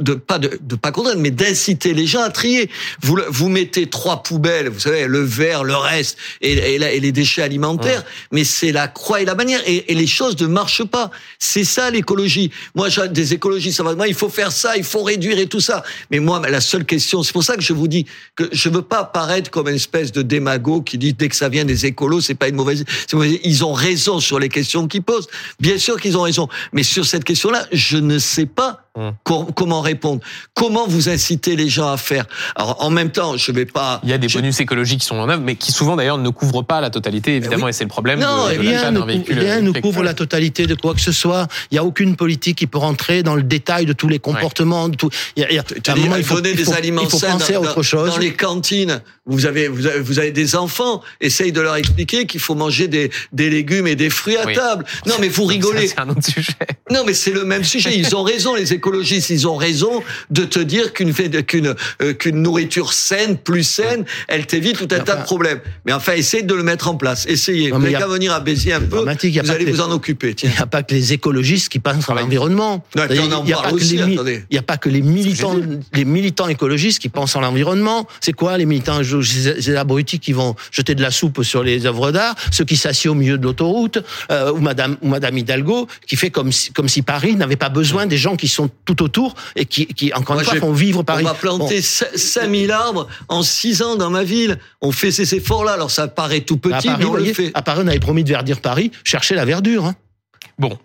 de pas de, de pas contraindre, mais d'inciter les gens à trier. Vous vous mettez trois poubelles, vous savez, le verre, le reste et, et, la- et les déchets alimentaires, mais c'est la croix et la manière et, et les choses ne marchent pas. C'est ça l'écologie. Moi, j'ai des écologistes, ça va. Moi, il faut faire ça, il faut réduire et tout ça. Mais moi, la seule question, c'est pour ça que je vous dis que je veux pas apparaître comme une espèce de démago qui dit dès que ça vient des écolos, c'est pas une mauvaise. mauvaise- Ils ont raison sur les questions qu'ils posent. Bien sûr qu'ils ont raison, mais sur cette question-là, je ne sais pas Hum. com- comment répondre? Comment vous inciter les gens à faire? Alors, en même temps, je vais pas. Il y a des je- bonus écologiques qui sont en œuvre, mais qui souvent d'ailleurs ne couvrent pas la totalité, évidemment, oui. et c'est le problème Non, de, et de Rien ne, véhicule. rien ne couvre la totalité de quoi que ce soit. Il n'y a aucune politique qui peut rentrer dans le détail de tous les comportements. De tout. Il y a, il y a- à dis, moment, il faut, donner il des faut- aliments il faut sains penser dans, à autre chose. dans les cantines. Vous avez, vous avez, vous avez des enfants. Essaye de leur expliquer qu'il faut manger des, des légumes et des fruits à Oui. table. Non, mais vous rigolez. C'est un autre sujet. Non, mais c'est le même sujet. Ils ont raison, les écolos. Écologistes, ils ont raison de te dire qu'une qu'une euh, qu'une nourriture saine, plus saine, elle t'évite tout un tas de problèmes. Mais enfin, essayez de le mettre en place. Essayez. vous qu'à venir à Béziers un peu. Vous allez vous en occuper. Il n'y a pas que les écologistes qui pensent à l'environnement. Il n'y a, pas que les militants, les militants écologistes qui pensent à l'environnement. C'est quoi les militants les abrutis qui vont jeter de la soupe sur les œuvres d'art, ceux qui s'assient au milieu de l'autoroute, euh, ou Madame ou Madame Hidalgo qui fait comme si, comme si Paris n'avait pas besoin des gens qui sont tout autour et qui, qui encore une fois font vivre Paris. On va planter 5000 arbres en 6 ans dans ma ville. On fait ces efforts-là. Alors ça paraît tout petit, mais on le fait. À Paris, on avait promis de verdir Paris. Cherchez la verdure. Hein. Bon,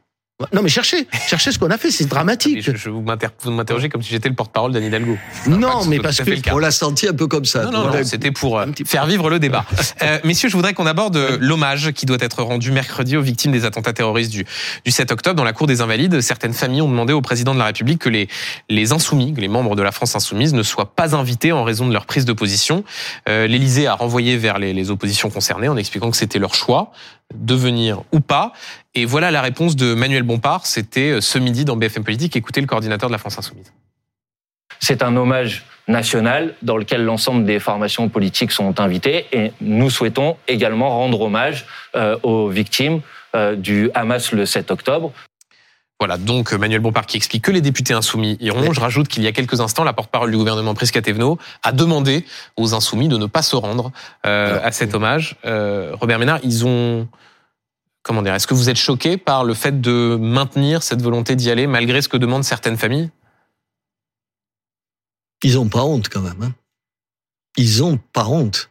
non, mais cherchez, cherchez ce qu'on a fait, c'est dramatique. Je, je vous m'interrogez comme si j'étais le porte-parole d'Anne Hidalgo. Non, mais parce que on l'a senti un peu comme ça. Non, non, non c'était pour euh, faire vivre le débat. euh, messieurs, je voudrais qu'on aborde euh, l'hommage qui doit être rendu mercredi aux victimes des attentats terroristes du, du 7 octobre dans la cour des Invalides. Certaines familles ont demandé au président de la République que les, les insoumis, que les membres de la France insoumise, ne soient pas invités en raison de leur prise de position. Euh, L'Élysée a renvoyé vers les, les oppositions concernées en expliquant que c'était leur choix de venir ou pas. Et voilà la réponse de Manuel Bompard. C'était euh, ce midi dans BFM Politique. Écoutez le coordinateur de la France Insoumise. C'est un hommage national dans lequel l'ensemble des formations politiques sont invitées et nous souhaitons également rendre hommage euh, aux victimes euh, du Hamas le 7 octobre. Voilà, donc Manuel Bompard qui explique que les députés insoumis iront. Je rajoute qu'il y a quelques instants, la porte-parole du gouvernement Prisca Thévenot a demandé aux insoumis de ne pas se rendre euh, à cet hommage. Euh, Robert Ménard, ils ont comment dire Est-ce que vous êtes choqué par le fait de maintenir cette volonté d'y aller malgré ce que demandent certaines familles? Ils ont pas honte quand même. Hein ils ont pas honte.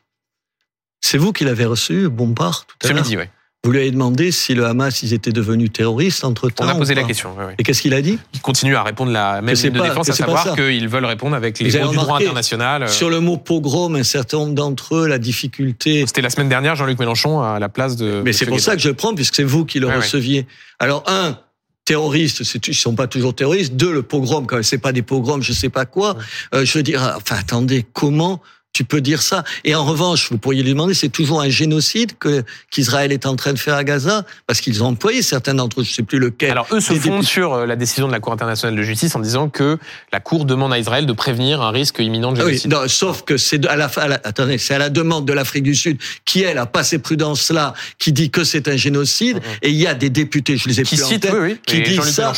C'est vous qui l'avez reçu, Bompard, tout à l'heure? Ce midi, oui. Vous lui avez demandé si le Hamas, ils étaient devenus terroristes entre-temps. On a posé la question. Oui, oui. Et qu'est-ce qu'il a dit Il continue à répondre la même ligne de défense, à savoir qu'ils veulent répondre avec les mots du droit international. Euh. Sur le mot pogrom, un certain nombre d'entre eux, la difficulté. C'était la semaine dernière, Jean-Luc Mélenchon à la place de. Mais c'est pour ça que je le prends, puisque c'est vous qui le receviez. Alors un, terroristes, ils sont pas toujours terroristes. Deux, le pogrom, quand c'est pas des pogroms, je sais pas quoi. Euh, je veux dire, enfin attendez, comment tu peux dire ça. Et en revanche, vous pourriez lui demander, c'est toujours un génocide que qu'Israël est en train de faire à Gaza, parce qu'ils ont employé certains d'entre eux, je sais plus lequel. Alors eux se fondent sur euh, la décision de la Cour internationale de justice en disant que la Cour demande à Israël de prévenir un risque imminent de génocide. Ah oui, sauf que c'est à la, à la, attendez, c'est à la demande de l'Afrique du Sud qui elle a pas ces prudences-là, qui dit que c'est un génocide, mm-hmm. et il y a des députés, je les ai qui plus cite, en tête, oui, oui. qui disent ça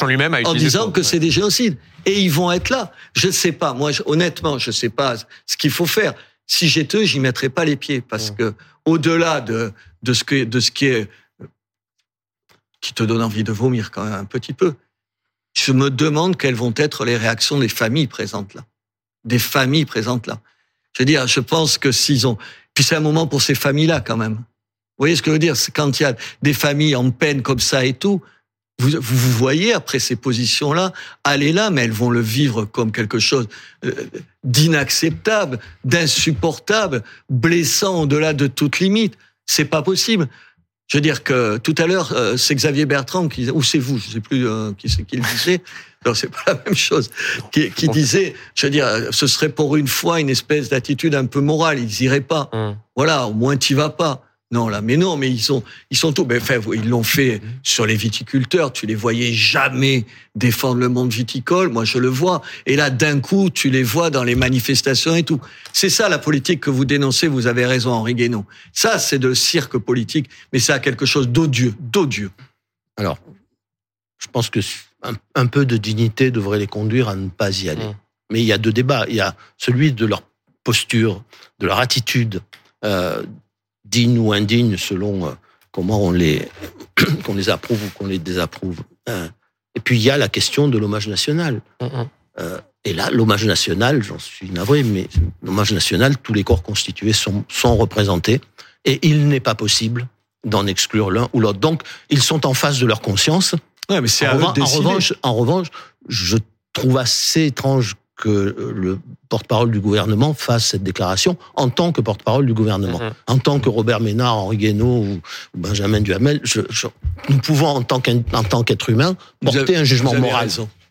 en disant que c'est des génocides. Et ils vont être là. Je ne sais pas. Moi, honnêtement, je ne sais pas ce qu'il faut faire si j'étais eux, j'y mettrais pas les pieds parce que au-delà de de ce que de ce qui est qui te donne envie de vomir quand même un petit peu, je me demande quelles vont être les réactions des familles présentes là, des familles présentes là. Je veux dire, je pense que s'ils ont, puis c'est un moment pour ces familles-là quand même. Vous voyez ce que je veux dire? C'est quand il y a des familles en peine comme ça et tout, vous, vous, voyez après ces positions-là, allez là, mais elles vont le vivre comme quelque chose euh, d'inacceptable, d'insupportable, blessant au-delà de toute limite. C'est pas possible. Je veux dire que tout à l'heure, euh, c'est Xavier Bertrand qui, ou c'est vous, je sais plus euh, qui c'est qui le disait. Non, c'est pas la même chose. Qui, qui, disait, je veux dire, ce serait pour une fois une espèce d'attitude un peu morale. Ils iraient pas. Hum. Voilà, au moins tu vas pas. Non, là, mais non, mais ils sont, ils sont tous. Ben, enfin, ils l'ont fait sur les viticulteurs. Tu les voyais jamais défendre le monde viticole. Moi, je le vois. Et là, d'un coup, tu les vois dans les manifestations et tout. C'est ça la politique que vous dénoncez. Vous avez raison, Henri Guénon. Ça, c'est de cirque politique, mais ça a quelque chose d'odieux, d'odieux. Alors, je pense que un, peu de dignité devrait les conduire à ne pas y aller. Mmh. Mais il y a deux débats. Il y a celui de leur posture, de leur attitude. Euh, dignes ou indignes selon euh, comment on les, qu'on les approuve ou qu'on les désapprouve. Hein. Et puis il y a la question de l'hommage national. Mm-hmm. Euh, et là, l'hommage national, j'en suis navré, mais l'hommage national, tous les corps constitués sont, sont représentés, et il n'est pas possible d'en exclure l'un ou l'autre. Donc, ils sont en face de leur conscience. Ouais, mais c'est en, en revanche, en revanche, je trouve assez étrange que le porte-parole du gouvernement fasse cette déclaration en tant que porte-parole du gouvernement. Mhm. En tant que Robert Ménard, Henri Guénaud ou Benjamin Duhamel, je, nous pouvons, en tant qu'être humain, porter un jugement moral.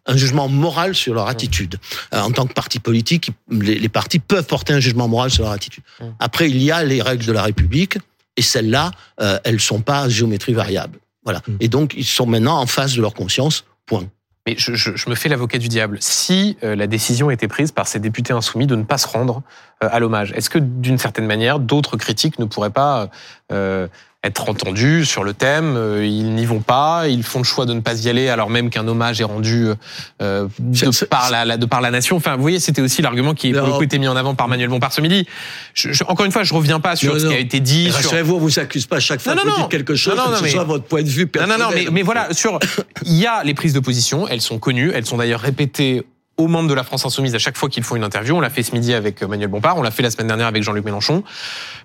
Un jugement moral sur leur mhm. attitude. Euh, en tant que parti politique, les, les, partis peuvent porter un jugement moral sur leur attitude. Mhm. Après, il y a les règles de la République, et celles-là, euh, elles sont pas géométrie variable. Voilà. Et donc, ils sont maintenant en face de leur conscience. Point. Mais je, me fais l'avocat du diable. Si euh, la décision était prise par ces députés insoumis de ne pas se rendre euh, à l'hommage, est-ce que d'une certaine manière, d'autres critiques ne pourraient pas euh, être entendus sur le thème euh, Ils n'y vont pas, ils font le choix de ne pas y aller, alors même qu'un hommage est rendu euh, de, C'est- par la, la- de par la nation. Enfin, vous voyez, c'était aussi l'argument qui, pour le Non. coup, était mis en avant par Manuel Bompard ce midi. Je, je- encore une fois, je reviens pas sur Non, ce non. qui a été dit. sur- Rassurez-vous, on vous accuse pas chaque fois Non, que non, vous non. dites quelque chose, Non, non, que non, ce mais- soit votre point de vue Non, personnel. non, non, mais, mais voilà, sur, il y a les prises de position, elles sont connues, elles sont d'ailleurs répétées aux membres de la France Insoumise à chaque fois qu'ils font une interview. On l'a fait ce midi avec euh, Manuel Bompard, on l'a fait la semaine dernière avec Jean-Luc Mélenchon.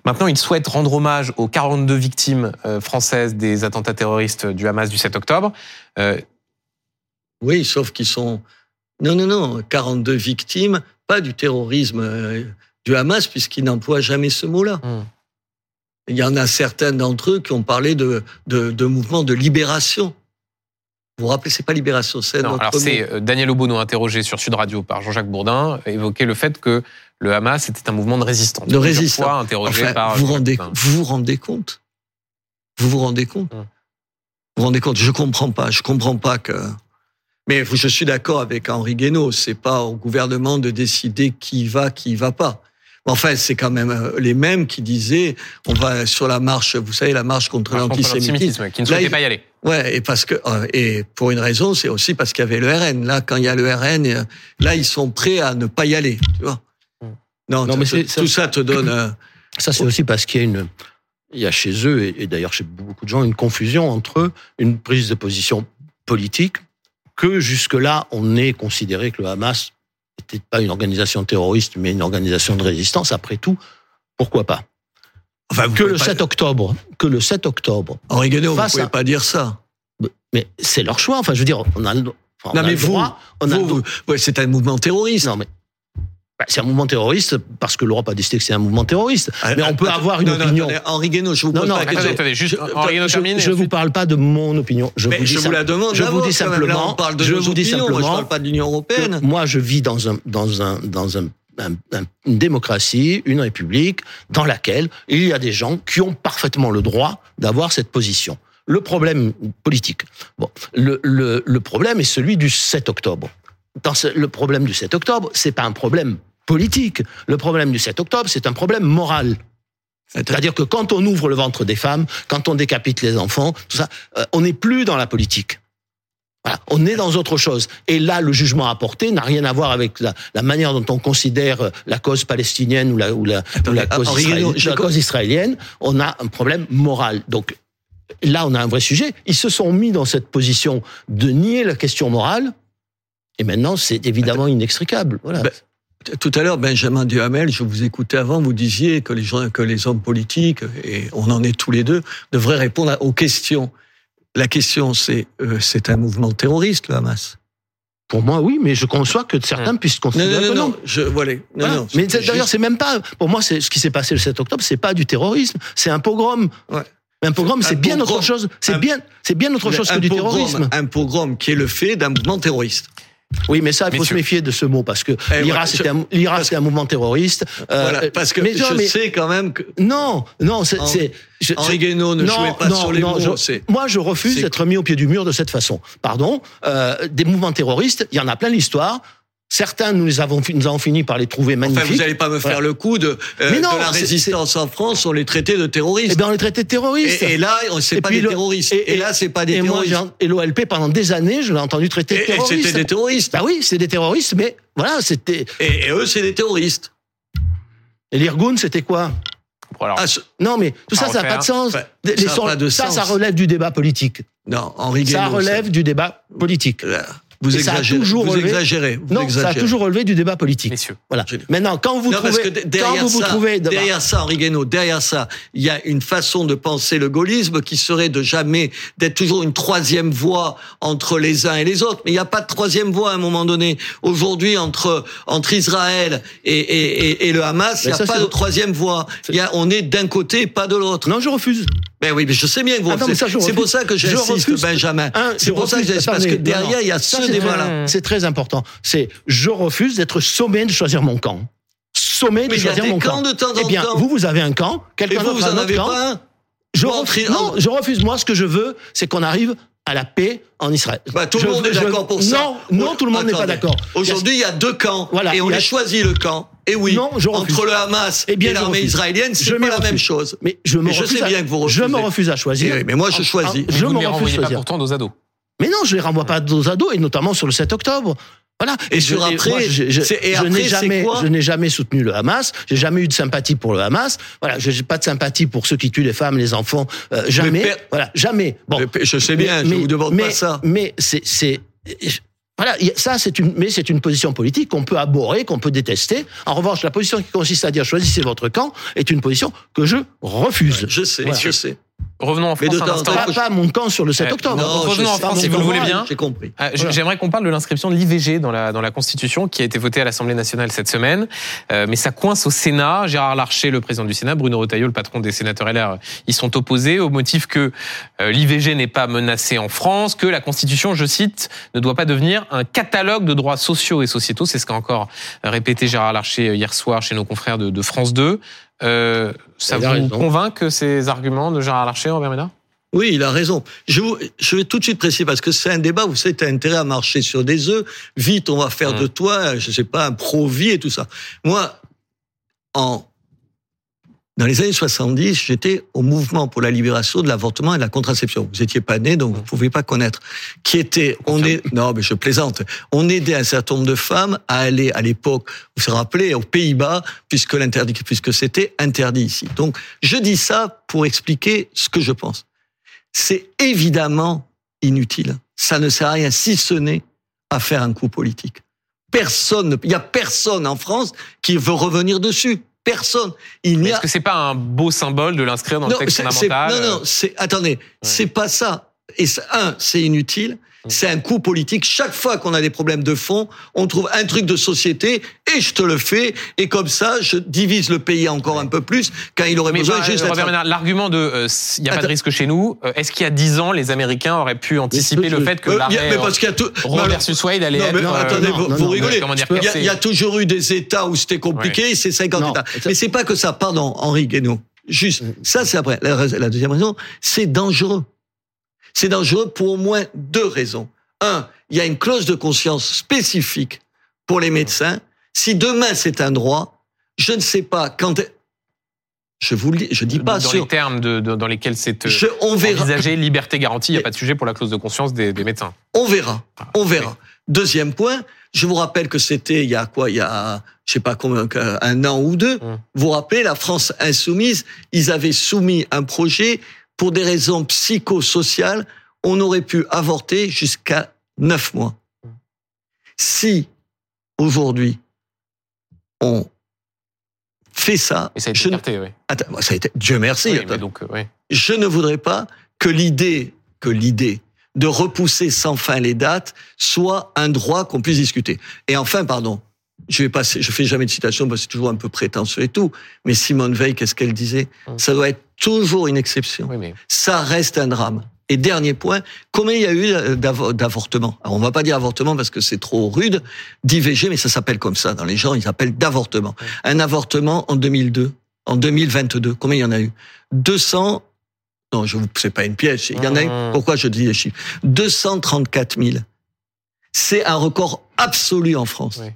Maintenant, ils souhaitent rendre hommage aux 42 victimes euh, françaises des attentats terroristes du Hamas du 7 octobre. Euh, Oui, sauf qu'ils sont... Non, non, non, 42 victimes, pas du terrorisme euh, du Hamas, puisqu'ils n'emploient jamais ce mot-là. Hmm. Il y en a certains d'entre eux qui ont parlé de, de, de mouvement de libération. Vous vous rappelez, c'est pas libération, c'est notre alors c'est euh, Daniel Obono interrogé sur Sud Radio par Jean-Jacques Bourdin évoquait le fait que le Hamas était un mouvement de résistance. De résistance. fois interrogé Enfin, par vous, rendez, vous vous rendez compte? Vous vous rendez compte? Hum. Vous vous rendez compte? Je comprends pas. Je comprends pas que. Mais je suis d'accord avec Henri Guénaud. C'est pas au gouvernement de décider qui va, qui va pas. Enfin, c'est quand même euh, les mêmes qui disaient on va sur la marche, vous savez, la marche contre l'antisémitisme. qui ne il- pas y aller. Ouais, et parce que euh, et pour une raison, c'est aussi parce qu'il y avait le RN. Là, quand il y a le RN, euh, là, ils sont prêts à ne pas y aller. Tu vois Mm. Non, mais tout ça te donne. euh, Ça, c'est aussi parce qu'il y a une, il y a chez eux, et, et d'ailleurs chez beaucoup de gens, une confusion entre une prise de position politique que jusque-là, on ait considéré que le Hamas n'était pas une organisation terroriste, mais une organisation de résistance. Après tout, pourquoi pas? Enfin, vous Que le pas- 7 octobre, que le 7 octobre, Henri Guénaud, vous face pouvez à- pas dire ça. mais c'est leur choix. Enfin, je veux dire, on a, le- enfin, on Non, a mais le vous, droit, on a Vous, le vous- ouais, c'est un mouvement terroriste. Non, mais bah, c'est un mouvement terroriste parce que l'Europe a décidé que c'est un mouvement terroriste. Ah, Mais on peut avoir une non, non, opinion. attendez, Henri Guénaud, je vous Non, pose non, pas la Attendez, attendez, juste, Henri Guénaud je- termine. vous parle pas de mon opinion. Je Mais vous dis je vous la demande. je vous dis même. Là, simplement- on parle de je vous dis opinions, Moi, je simplement parle pas de l'Union européenne. moi, je vis dans un dans un dans un, un- un- une démocratie, une république dans laquelle il y a des gens qui ont parfaitement le droit d'avoir cette position. Le problème politique. Bon, le, le, le problème est celui du 7 octobre. Dans ce- le problème du 7 octobre, c'est pas un problème politique. Le problème du 7 octobre, c'est un problème moral. C'est-à-dire que quand on ouvre le ventre des femmes, quand on décapite les enfants, tout ça, euh, on n'est plus dans la politique. Voilà, on est dans autre chose. Et là, le jugement apporté n'a rien à voir avec la, la manière dont on considère la cause palestinienne ou la, ou la, ou la, Attendez, cause, israélienne, j'ai la co- cause israélienne. On a un problème moral. Donc là, on a un vrai sujet. Ils se sont mis dans cette position de nier la question morale. Et maintenant, c'est évidemment inextricable. Voilà. Ben, Tout à l'heure, Benjamin Duhamel, je vous écoutais avant, vous disiez que les gens, que les hommes politiques, et on en est tous les deux, devraient répondre aux questions. La question, c'est, euh, c'est un mouvement terroriste, le Hamas. Pour moi, oui, mais je conçois que certains puissent considérer non, non, que non. non, je, voilà. Non, Voilà. non, mais d'ailleurs, juste- c'est même pas. Pour moi, c'est ce qui s'est passé le 7 octobre. C'est pas du terrorisme. C'est un pogrom. Ouais. Mais un pogrom, c'est bien pogrom. autre chose. C'est bien, c'est bien autre chose que du pogrom, terrorisme. Un pogrom qui est le fait d'un mouvement terroriste. Oui, mais ça, il faut se méfier de ce mot parce que Eh, l'IRA, voilà, je- un, mouvement terroriste. Euh, voilà, parce que mais je mais- sais quand même que Non, non, c'est, Henri- c'est- Guénaud ne non, jouait pas non, sur les non, mots. je- c'est- moi, je refuse c'est- d'être mis au pied du mur de cette façon. Pardon. Euh, des mouvements terroristes, il y en a plein l'histoire. Certains, nous les avons, fi- nous avons fini par les trouver Enfin, magnifiques. vous n'allez pas me faire Voilà. le coup de, euh, Mais non, de la résistance en France, on les traitait de terroristes. Eh ben, on les traitait de terroristes. Et, et là, c'est Et pas des terroristes. et- Et, là, c'est pas des et moi, terroristes. et l'OLP, pendant des années, je l'ai entendu traiter de Et, et terroristes. c'était des terroristes. Bah oui, c'est des terroristes, mais voilà, c'était. Et, et eux, c'est des terroristes. Et l'Irgun, c'était quoi? Alors, Ah, ce- Non, mais tout ça, ça n'a pas de sens. Enfin, Les- ça les a sons- pas de ça, sens. ça relève du débat politique. non, Henri Ça Guénaud, relève du débat politique. Là, Vous Et ça a exagérez. toujours vous relevé- exagérez. Vous Non, ça a toujours relevé du débat politique. messieurs. Voilà. Maintenant, quand vous Non, parce trouvez, quand derrière vous vous ça, trouvez, derrière ça, Henri Guénaud, derrière ça, il y a une façon de penser le gaullisme qui serait de jamais, d'être toujours une troisième voie entre les uns et les autres. Mais il n'y a pas de troisième voie à un moment donné. Aujourd'hui, entre, entre Israël et, et, et, et le Hamas, il n'y a ça, pas de troisième voie. Il y a, on est d'un côté, pas de l'autre. non, je refuse. Ben oui, mais je sais bien que vous Ah C'est pour ça que Je j'insiste, refuse. Benjamin. C'est pour ça que j'insiste, parce que derrière, il y a ce débat-là. C'est très important. C'est je refuse d'être sommé de choisir mon camp. Sommé de choisir mon camp. de temps en eh bien, temps. vous, vous avez un camp. Quelqu'un vous, d'autre vous a en un autre avez camp. pas un Je refuse, non, je refuse. Moi, ce que je veux, c'est qu'on arrive à la paix en Israël. Bah, tout Je- le monde est d'accord pour ça. Non, non, tout le monde n'est pas d'accord. Aujourd'hui, il y a deux camps. Voilà, et on a- a choisi le camp. Et oui, Non, je refuse. entre le Hamas Eh bien, et l'armée israélienne, Je c'est pas la refuse. même chose. Mais je me je refuse sais à- bien que vous Je me refusez. refuse à choisir. Eh oui, mais moi, je choisis. en- Je me refuse à choisir. pourtant dos à dos. Mais non, je les renvoie pas dos à dos, et notamment sur le 7 octobre. Voilà. Et je- sur après, moi, je, n'ai jamais, quoi je n'ai jamais soutenu le Hamas. J'ai jamais eu de sympathie pour le Hamas. Voilà, je n'ai pas de sympathie pour ceux qui tuent les femmes, les enfants. euh, jamais. per- Voilà, jamais. Bon, Mais Je sais bien, je vous demande mais, pas ça. Mais c'est, voilà, ça c'est une, mais c'est une position politique qu'on peut abhorrer, qu'on peut détester. En revanche, la position qui consiste à dire choisissez votre camp est une position que je refuse. Je sais, Voilà. je sais. Revenons en Mais France de un temps en instant. temps, Pas, pas mon camp sur le 7 Euh, octobre. non, revenons en. France, si vous le voulez bien. J'ai compris. Euh, Voilà. J'aimerais qu'on parle de l'inscription de l'IVG dans la, dans la Constitution qui a été votée à l'Assemblée nationale cette semaine. Euh, mais ça coince au Sénat. Gérard Larcher, le président du Sénat, Bruno Retailleau, le patron des sénateurs LR, ils sont opposés au motif que euh, l'IVG n'est pas menacée en France, que la Constitution, je cite, ne doit pas devenir un catalogue de droits sociaux et sociétaux. C'est ce qu'a encore répété Gérard Larcher euh, hier soir chez nos confrères de, de France 2. Euh, ça vous raison. convainc que ces arguments de Gérard Larcher, Robert Ménard? Oui, il a raison. Je, vous- je vais tout de suite préciser parce que c'est un débat, vous savez, tu as intérêt à marcher sur des œufs. Vite, on va faire Mm. de toi, je sais pas, un pro-vie et tout ça. Moi, en, dans les années 70, j'étais au mouvement pour la libération de l'avortement et de la contraception. Vous étiez pas né, donc vous pouvez pas connaître. Qui était, on est, non, mais je plaisante. On aidait un certain nombre de femmes à aller à l'époque, vous vous rappelez, aux Pays-Bas, puisque l'interdit, puisque c'était interdit ici. Donc, je dis ça pour expliquer ce que je pense c'est évidemment inutile. Ça ne sert à rien si ce n'est à faire un coup politique. Personne, ne- il y a personne en France qui veut revenir dessus. Personne. Il n'y Est-ce a que c'est pas un beau symbole de l'inscrire dans le texte fondamental non, non, c'est, attendez, c'est pas ça. Et ça, un, c'est inutile. C'est un coup politique. Chaque fois qu'on a des problèmes de fond, on trouve un truc de société et je te le fais. Et comme ça, je divise le pays encore un peu plus quand il aurait Mais besoin bah, juste l'argument de euh, il n'y a pas de risque chez nous, euh, est-ce qu'il y a 10 ans, les Américains auraient pu anticiper le fait que Euh, l'arrêt mais parce qu'il y a tout. Roe versus Wade allait Non, être... mais euh, attendez, non, vous, non, vous non, rigolez. il, y a, y toujours eu des États où c'était compliqué, c'est 50 Non, États. Mais c'est pas que ça, pardon, Henri Guénaud. Juste, ça c'est après. La deuxième raison, c'est dangereux. C'est dangereux pour au moins deux raisons. Un, il y a une clause de conscience spécifique pour les médecins. Si demain c'est un droit, je ne sais pas quand. Je vous le dis, je dis pas dans sur. les termes de, de- dans lesquels c'est euh, Je, on verra. envisagé, liberté garantie, il n'y a pas de sujet pour la clause de conscience des, des médecins. On verra. Ah, On verra. Deuxième point, je vous rappelle que c'était il y a quoi Il y a je sais pas combien un an ou deux. Hum. Vous vous rappelez la France insoumise, ils avaient soumis un projet pour des raisons psychosociales, on aurait pu avorter jusqu'à neuf mois. Si aujourd'hui on fait ça, Et ça a été je ne- oui. Attends, ça a été Dieu merci. Oui, donc, euh, oui. je ne voudrais pas que l'idée, que l'idée de repousser sans fin les dates soit un droit qu'on puisse discuter. Et enfin, pardon, je vais passer, je fais jamais de citation parce que c'est toujours un peu prétentieux et tout, mais Simone Veil, qu'est-ce qu'elle disait? Hum. Ça doit être toujours une exception. Oui, mais Ça reste un drame. Et dernier point, combien il y a eu euh, d'avo- d'avortements? Alors on va pas dire avortement parce que c'est trop rude, d'IVG, mais ça s'appelle comme ça. Dans les gens, ils appellent d'avortement. Un avortement en 2002, en 2022, combien il y en a eu? 200. Non, je vous, c'est pas une pièce. Il y en a eu. Mmh. Pourquoi je dis les chiffres? 234 000. C'est un record absolu en France. Oui.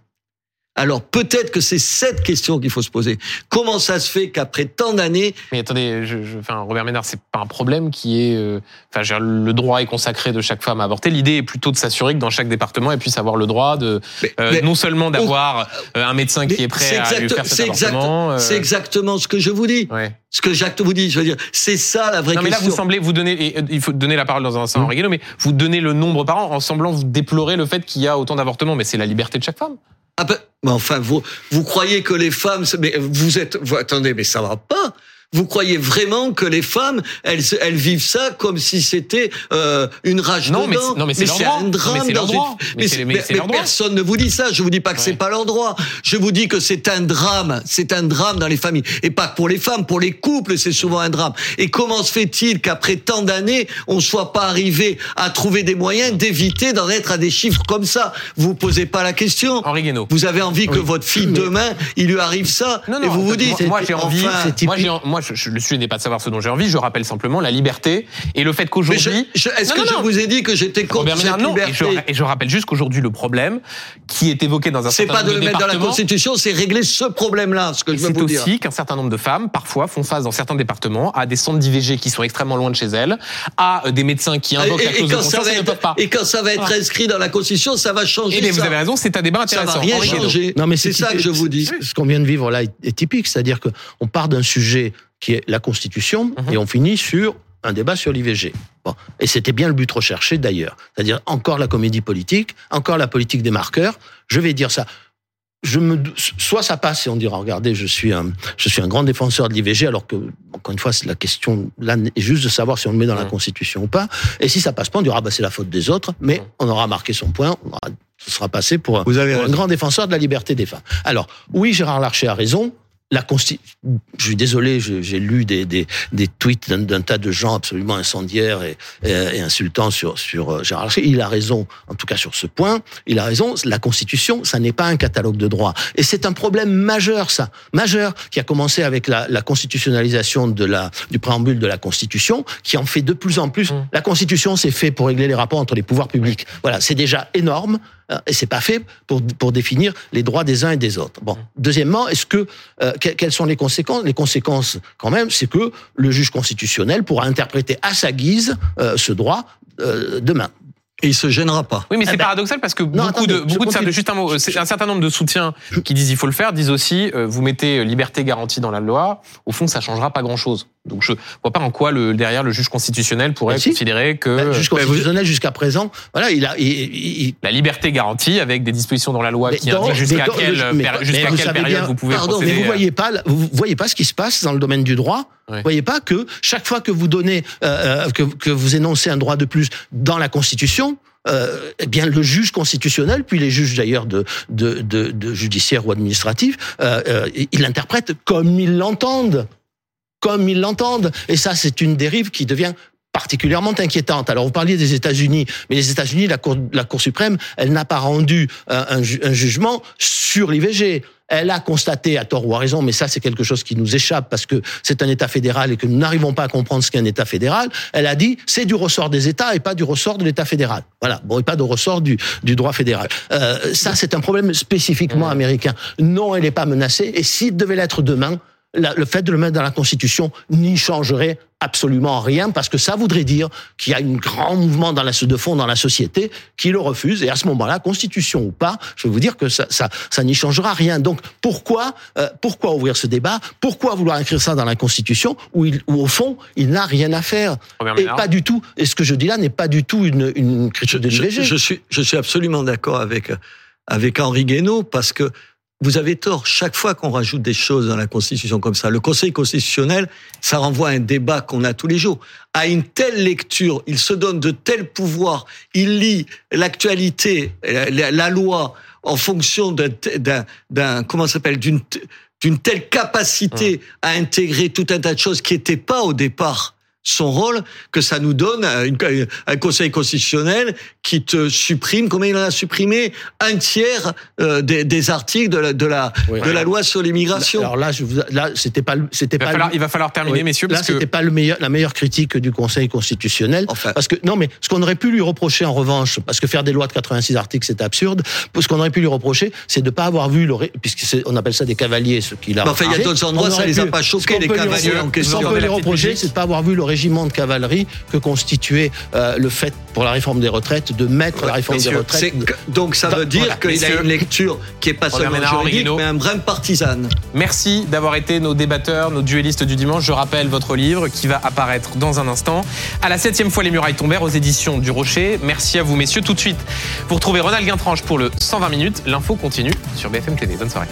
Alors peut-être que c'est cette question qu'il faut se poser. Comment ça se fait qu'après tant d'années, Mais attendez, je, je, enfin, Robert Ménard, c'est pas un problème qui est, euh, enfin, je veux dire, le droit est consacré de chaque femme à avorter. L'idée est plutôt de s'assurer que dans chaque département, elle puisse avoir le droit de, Mais- euh, mais- non seulement d'avoir euh, un médecin qui Mais est prêt à lui faire cet c'est exact- avortement. euh, c'est exactement ce que je vous dis. ouais. Ce que Jacques vous dit, je veux dire, c'est ça la vraie Non, mais là, question. vous semblez vous donner, et, euh, il faut donner la parole dans un instant Mmh. Mais vous donnez le nombre par an en semblant vous déplorer le fait qu'il y a autant d'avortements, mais c'est la liberté de chaque femme. Ah ben, mais enfin, vous, vous croyez que les femmes, mais vous êtes, vous, attendez, mais ça va pas. Vous croyez vraiment que les femmes, elles, elles vivent ça comme si c'était euh, une rage Non, mais c'est- non, mais c'est c'est un Non, mais drame c'est leur dans droit. une. Mais c'est- mais c'est personne ne vous dit ça. Je vous dis pas que c'est Ouais. pas leur droit. Je vous dis que c'est un drame. C'est un drame dans les familles et pas que pour les femmes, pour les couples, c'est souvent un drame. Et comment se fait-il qu'après tant d'années, on soit pas arrivé à trouver des moyens d'éviter d'en être à des chiffres comme ça? Vous vous posez pas la question. Henri Guénaud. Vous avez envie que Oui. votre fille Mais- demain, il lui arrive ça, Non, et non, vous vous moi- dites, moi, j'ai envie, enfin, c'est moi, je, je- le sujet n'est pas de savoir ce dont j'ai envie. Je rappelle simplement la liberté et le fait qu'aujourd'hui. Est-ce que non, je non. vous ai dit que j'étais contre Robert Ménard, cette non. Et je, liberté et je rappelle juste qu'aujourd'hui, le problème qui est évoqué dans un C'est certain pas de nombre le mettre dans la Constitution, c'est régler ce problème-là, ce que je veux C'est vous dire. aussi qu'un certain nombre de femmes, parfois, font face dans certains départements à des centres d'IVG qui sont extrêmement loin de chez elles, à euh, des médecins qui invoquent la Et, et clause de quand ça conscience va et ne peuvent être, pas. et quand ça va être Voilà. inscrit dans la Constitution, ça va changer Eh bien, vous ça. avez raison, c'est un débat ça intéressant. va rien changer. Non, mais c'est ça que je vous dis. Ce qu'on vient de vivre là est, est typique, c'est-à-dire que on part d'un sujet qui est la Constitution Mhm. et on finit sur un débat sur l'IVG. Bon. Et c'était bien le but recherché d'ailleurs. C'est-à-dire encore la comédie politique, encore la politique des marqueurs. Je vais dire ça. Je me, soit ça passe et on dira, regardez, je suis un, je suis un grand défenseur de l'IVG, alors que, encore une fois, c'est la question, là, est juste de savoir si on le met dans la Mhm. Constitution ou pas. Et si ça passe pas, on dira, bah, c'est la faute des autres, mais Mhm. on aura marqué son point, on aura- ce sera passé pour, un- Vous avez pour un raison. grand défenseur de la liberté des femmes. Alors, oui, Gérard Larcher a raison. La consti... Je suis désolé, j'ai lu des, des, des tweets d'un, tas de gens absolument incendiaires et, et, et insultants sur, sur euh, Gérard Larcher. Il a raison, en tout cas sur ce point. Il a raison. La Constitution, ça n'est pas un catalogue de droits. Et c'est un problème majeur, ça. Majeur, qui a commencé avec la, la constitutionnalisation de la, du préambule de la Constitution, qui en fait de plus en plus. Mm. La Constitution, c'est fait pour régler les rapports entre les pouvoirs publics. Voilà, c'est déjà énorme. Euh, Et c'est pas fait pour, pour définir les droits des uns et des autres. Bon. Deuxièmement, est-ce que euh, que- quelles sont les conséquences? Les conséquences, quand même, c'est que le juge constitutionnel pourra interpréter à sa guise euh, ce droit euh, demain. Et il se gênera pas. Oui, mais Eh c'est ben, paradoxal parce que beaucoup attendez, de beaucoup de, continue. juste un mot, c'est un certain nombre de soutiens qui disent il faut le faire disent aussi euh, vous mettez liberté garantie dans la loi. Au fond, ça changera pas grand chose. Donc je vois pas en quoi le derrière le juge constitutionnel pourrait si. considérer que Le juge euh, constitutionnel jusqu'à présent, voilà, il a, il, il- la liberté garantie avec des dispositions dans la loi Mais qui indiquent jusqu'à quelle, mais- péri- mais jusqu'à vous quelle savez période bien- vous pouvez Pardon, procéder. mais vous à- voyez pas, vous voyez pas ce qui se passe dans le domaine du droit. Ouais. Vous voyez pas que chaque fois que vous donnez, euh, euh, que, que vous énoncez un droit de plus dans la Constitution, euh, eh bien le juge constitutionnel, puis les juges d'ailleurs de, de, de, de judiciaire ou administratif, euh, euh, ils l'interprètent comme ils l'entendent, comme ils l'entendent. Et ça, c'est une dérive qui devient particulièrement inquiétante. Alors vous parliez des États-Unis, mais les États-Unis, la Cour, la Cour suprême, elle n'a pas rendu un, ju- un jugement sur l'IVG. Elle a constaté, à tort ou à raison, mais ça c'est quelque chose qui nous échappe parce que c'est un État fédéral et que nous n'arrivons pas à comprendre ce qu'est un État fédéral. Elle a dit c'est du ressort des États et pas du ressort de l'État fédéral. Voilà, bon et pas de ressort du, du droit fédéral. Euh, ça c'est un problème spécifiquement américain. Non, elle n'est pas menacée et s'il devait l'être demain, la- le fait de le mettre dans la Constitution n'y changerait absolument rien parce que ça voudrait dire qu'il y a un grand mouvement dans la, de fond dans la société qui le refuse et à ce moment-là, Constitution ou pas, je vais vous dire que ça, ça, ça n'y changera rien. Donc pourquoi, euh, pourquoi ouvrir ce débat? Pourquoi vouloir écrire ça dans la Constitution où, il, où au fond il n'a rien à faire? Robert et Ménard. pas du tout. Et ce que je dis là n'est pas du tout une, une critique de je, je suis, je suis absolument d'accord avec, avec Henri Guénaud parce que vous avez tort. Chaque fois qu'on rajoute des choses dans la Constitution comme ça, le Conseil constitutionnel, ça renvoie à un débat qu'on a tous les jours. À une telle lecture, il se donne de tels pouvoirs, il lit l'actualité, la, loi en fonction d'un, comment s'appelle, d'une, d'une telle capacité à intégrer tout un tas de choses qui n'étaient pas au départ son rôle, que ça nous donne euh, une- un conseil constitutionnel qui te supprime, combien il en a supprimé Un tiers euh, des, des articles de la, de la, Oui. de la loi sur l'immigration. Alors là, je vous, là, c'était pas, le- c'était Il va pas. falloir, le- il va falloir terminer, Oui. messieurs, Là, parce que c'était pas le meilleur, la meilleure critique du Conseil constitutionnel. Enfin. Parce que non, mais ce qu'on aurait pu lui reprocher en revanche, parce que faire des lois de 86 articles, c'est absurde. Ce qu'on aurait pu lui reprocher, c'est de pas avoir vu le, ré- puisque c'est- on appelle ça des cavaliers, ce qu'il a. Enfin, il y a d'autres endroits, On ça les a pas ce choqués, les cavaliers en Ce question. qu'on peut lui reprocher, c'est de pas avoir vu le régiment de cavalerie que constituait euh, le fait pour la réforme des retraites de mettre la réforme Messieurs, des retraites. donc ça Dans- veut dire voilà, qu'il a une lecture qui est pas Robert seulement juridique, mais un brin partisane. Merci d'avoir été nos débatteurs, nos duellistes du dimanche. Je rappelle votre livre qui va apparaître dans un instant. À la septième fois, les murailles tombèrent aux éditions du Rocher. Merci à vous, messieurs. Tout de suite, vous retrouvez Ronald Guintranche pour le 120 minutes. L'info continue sur BFM TV. Bonne soirée.